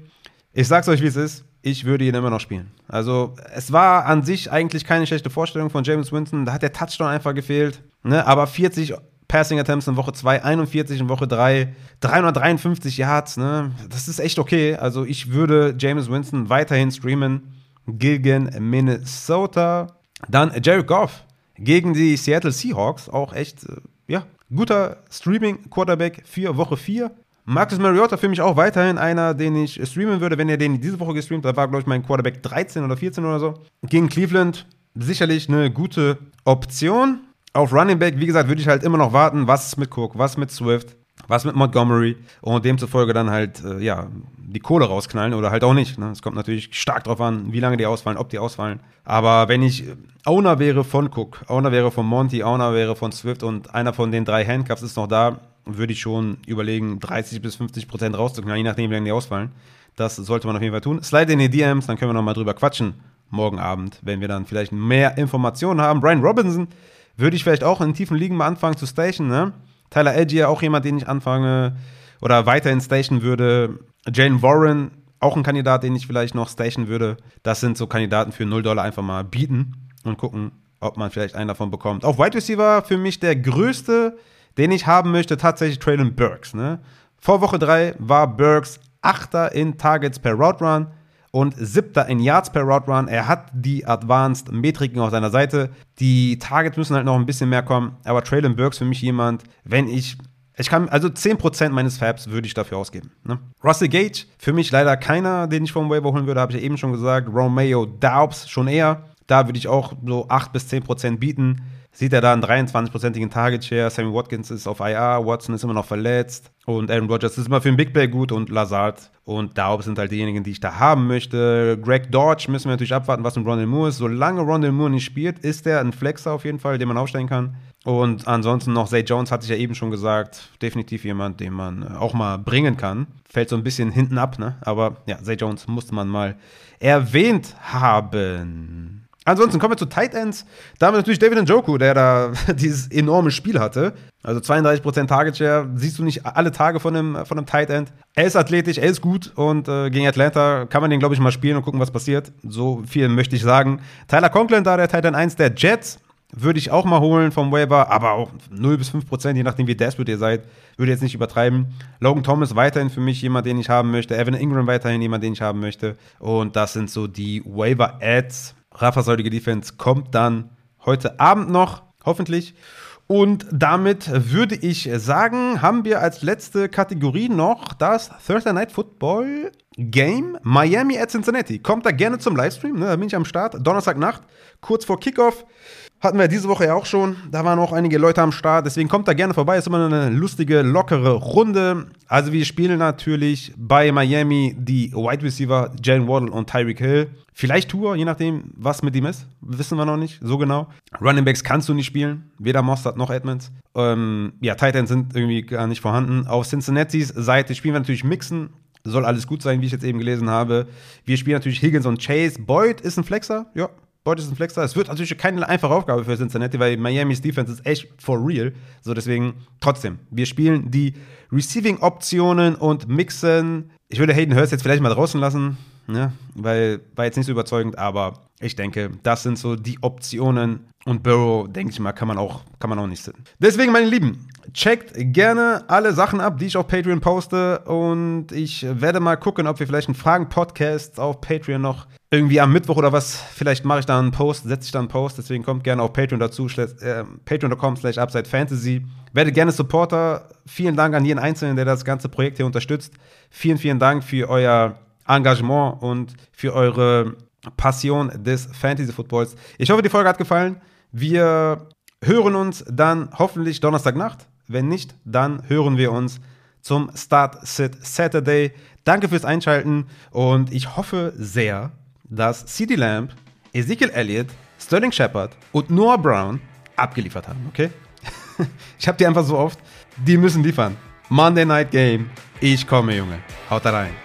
Ich sag's euch, wie es ist. Ich würde ihn immer noch spielen. Also, es war an sich eigentlich keine schlechte Vorstellung von James Winston. Da hat der Touchdown einfach gefehlt. Ne? Aber 40 Passing Attempts in Woche 2, 41 in Woche 3, 353 Yards, ne? Das ist echt okay. Also ich würde James Winston weiterhin streamen gegen Minnesota. Dann Jared Goff gegen die Seattle Seahawks. Auch echt, äh, ja, guter Streaming-Quarterback für Woche 4. Marcus Mariota für mich auch weiterhin einer, den ich streamen würde, wenn er den diese Woche gestreamt hat. War, glaube ich, mein Quarterback 13 oder 14 oder so. Gegen Cleveland sicherlich eine gute Option. Auf Running Back, wie gesagt, würde ich halt immer noch warten, was ist mit Cook, was mit Swift, was mit Montgomery und demzufolge dann halt, äh, ja, die Kohle rausknallen oder halt auch nicht. Ne? Es kommt natürlich stark drauf an, wie lange die ausfallen, ob die ausfallen. Aber wenn ich Owner wäre von Cook, Owner wäre von Monty, Owner wäre von Swift und einer von den drei Handcuffs ist noch da, würde ich schon überlegen, 30 bis 50 Prozent rauszuknallen, je nachdem, wie lange die ausfallen. Das sollte man auf jeden Fall tun. Slide in die DMs, dann können wir nochmal drüber quatschen morgen Abend, wenn wir dann vielleicht mehr Informationen haben. Brian Robinson würde ich vielleicht auch in tiefen Ligen mal anfangen zu stationen, ne? Tyler Edgier, auch jemand, den ich anfange oder weiterhin stationen würde. Jane Warren, auch ein Kandidat, den ich vielleicht noch stationen würde. Das sind so Kandidaten für 0 Dollar einfach mal bieten und gucken, ob man vielleicht einen davon bekommt. Auf Wide Receiver für mich der größte, den ich haben möchte, tatsächlich Traylon Burks. Ne? Vor Woche 3 war Burks Achter in Targets per Route Run und siebter in Yards per Route Run. Er hat die Advanced Metriken auf seiner Seite. Die Targets müssen halt noch ein bisschen mehr kommen. Aber Traylon Burks für mich jemand, wenn ich ich kann, also 10% meines Fabs würde ich dafür ausgeben. Ne? Russell Gage, für mich leider keiner, den ich vom Waiver holen würde, habe ich ja eben schon gesagt. Romeo Daubs schon eher. Da würde ich auch so 8 bis 10% bieten sieht er da einen 23-prozentigen Target Share. Sammy Watkins ist auf IR, Watson ist immer noch verletzt und Aaron Rodgers ist immer für den Big Play gut und Lazard und Daub sind halt diejenigen, die ich da haben möchte. Greg Dodge müssen wir natürlich abwarten, was mit Rondell Moore ist. Solange Rondell Moore nicht spielt, ist er ein Flexer auf jeden Fall, den man aufstellen kann. Und ansonsten noch Zay Jones, hatte ich ja eben schon gesagt, definitiv jemand, den man auch mal bringen kann. Fällt so ein bisschen hinten ab, ne? Aber ja, Zay Jones musste man mal erwähnt haben. Ansonsten kommen wir zu Tight Ends. Da haben wir natürlich David Njoku, der da dieses enorme Spiel hatte. Also 32% Target Share, siehst du nicht alle Tage von einem, von einem Tight End. Er ist athletisch, er ist gut und äh, gegen Atlanta kann man den, glaube ich, mal spielen und gucken, was passiert. So viel möchte ich sagen. Tyler Conklin da, der Tight End 1 der Jets, würde ich auch mal holen vom Waiver, aber auch 0 bis 5 Prozent, je nachdem wie desperate ihr seid, würde jetzt nicht übertreiben. Logan Thomas weiterhin für mich jemand, den ich haben möchte. Evan Ingram weiterhin jemand, den ich haben möchte. Und das sind so die Waiver-Ads. Rafa Säudige Defense kommt dann heute Abend noch, hoffentlich. Und damit würde ich sagen, haben wir als letzte Kategorie noch das Thursday Night Football Game Miami at Cincinnati. Kommt da gerne zum Livestream, ne? da bin ich am Start. Donnerstagnacht, kurz vor Kickoff. Hatten wir diese Woche ja auch schon. Da waren auch einige Leute am Start. Deswegen kommt da gerne vorbei. Ist immer eine lustige, lockere Runde. Also wir spielen natürlich bei Miami die Wide Receiver Jalen Waddle und Tyreek Hill. Vielleicht Tour, je nachdem, was mit ihm ist. Wissen wir noch nicht so genau. Running Backs kannst du nicht spielen. Weder Mostert noch Edmonds. Ähm, ja, Titans sind irgendwie gar nicht vorhanden. Auf Cincinnatis Seite spielen wir natürlich Mixen. Soll alles gut sein, wie ich jetzt eben gelesen habe. Wir spielen natürlich Higgins und Chase. Boyd ist ein Flexer. Ja, Boyd ist ein Flexer. Es wird natürlich keine einfache Aufgabe für Cincinnati, weil Miami's Defense ist echt for real. So, deswegen trotzdem. Wir spielen die Receiving-Optionen und mixen. Ich würde Hayden Hurst jetzt vielleicht mal draußen lassen, ne? weil war jetzt nicht so überzeugend, aber ich denke, das sind so die Optionen. Und Burrow, denke ich mal, kann man auch, kann man auch nicht sehen. Deswegen, meine Lieben, checkt gerne alle Sachen ab, die ich auf Patreon poste. Und ich werde mal gucken, ob wir vielleicht einen Fragen-Podcast auf Patreon noch irgendwie am Mittwoch oder was, vielleicht mache ich da einen Post, setze ich da einen Post, deswegen kommt gerne auf Patreon dazu, äh, patreon.com slash Upside Fantasy. Werdet gerne Supporter. Vielen Dank an jeden Einzelnen, der das ganze Projekt hier unterstützt. Vielen, vielen Dank für euer Engagement und für eure Passion des Fantasy Footballs. Ich hoffe, die Folge hat gefallen. Wir hören uns dann hoffentlich Donnerstagnacht. Wenn nicht, dann hören wir uns zum Start Sit Saturday. Danke fürs Einschalten und ich hoffe sehr, dass CD Lamb, Ezekiel Elliott, Sterling Shepard und Noah Brown abgeliefert haben, okay? ich habe die einfach so oft. Die müssen liefern. Monday Night Game. Ich komme, Junge. Haut rein.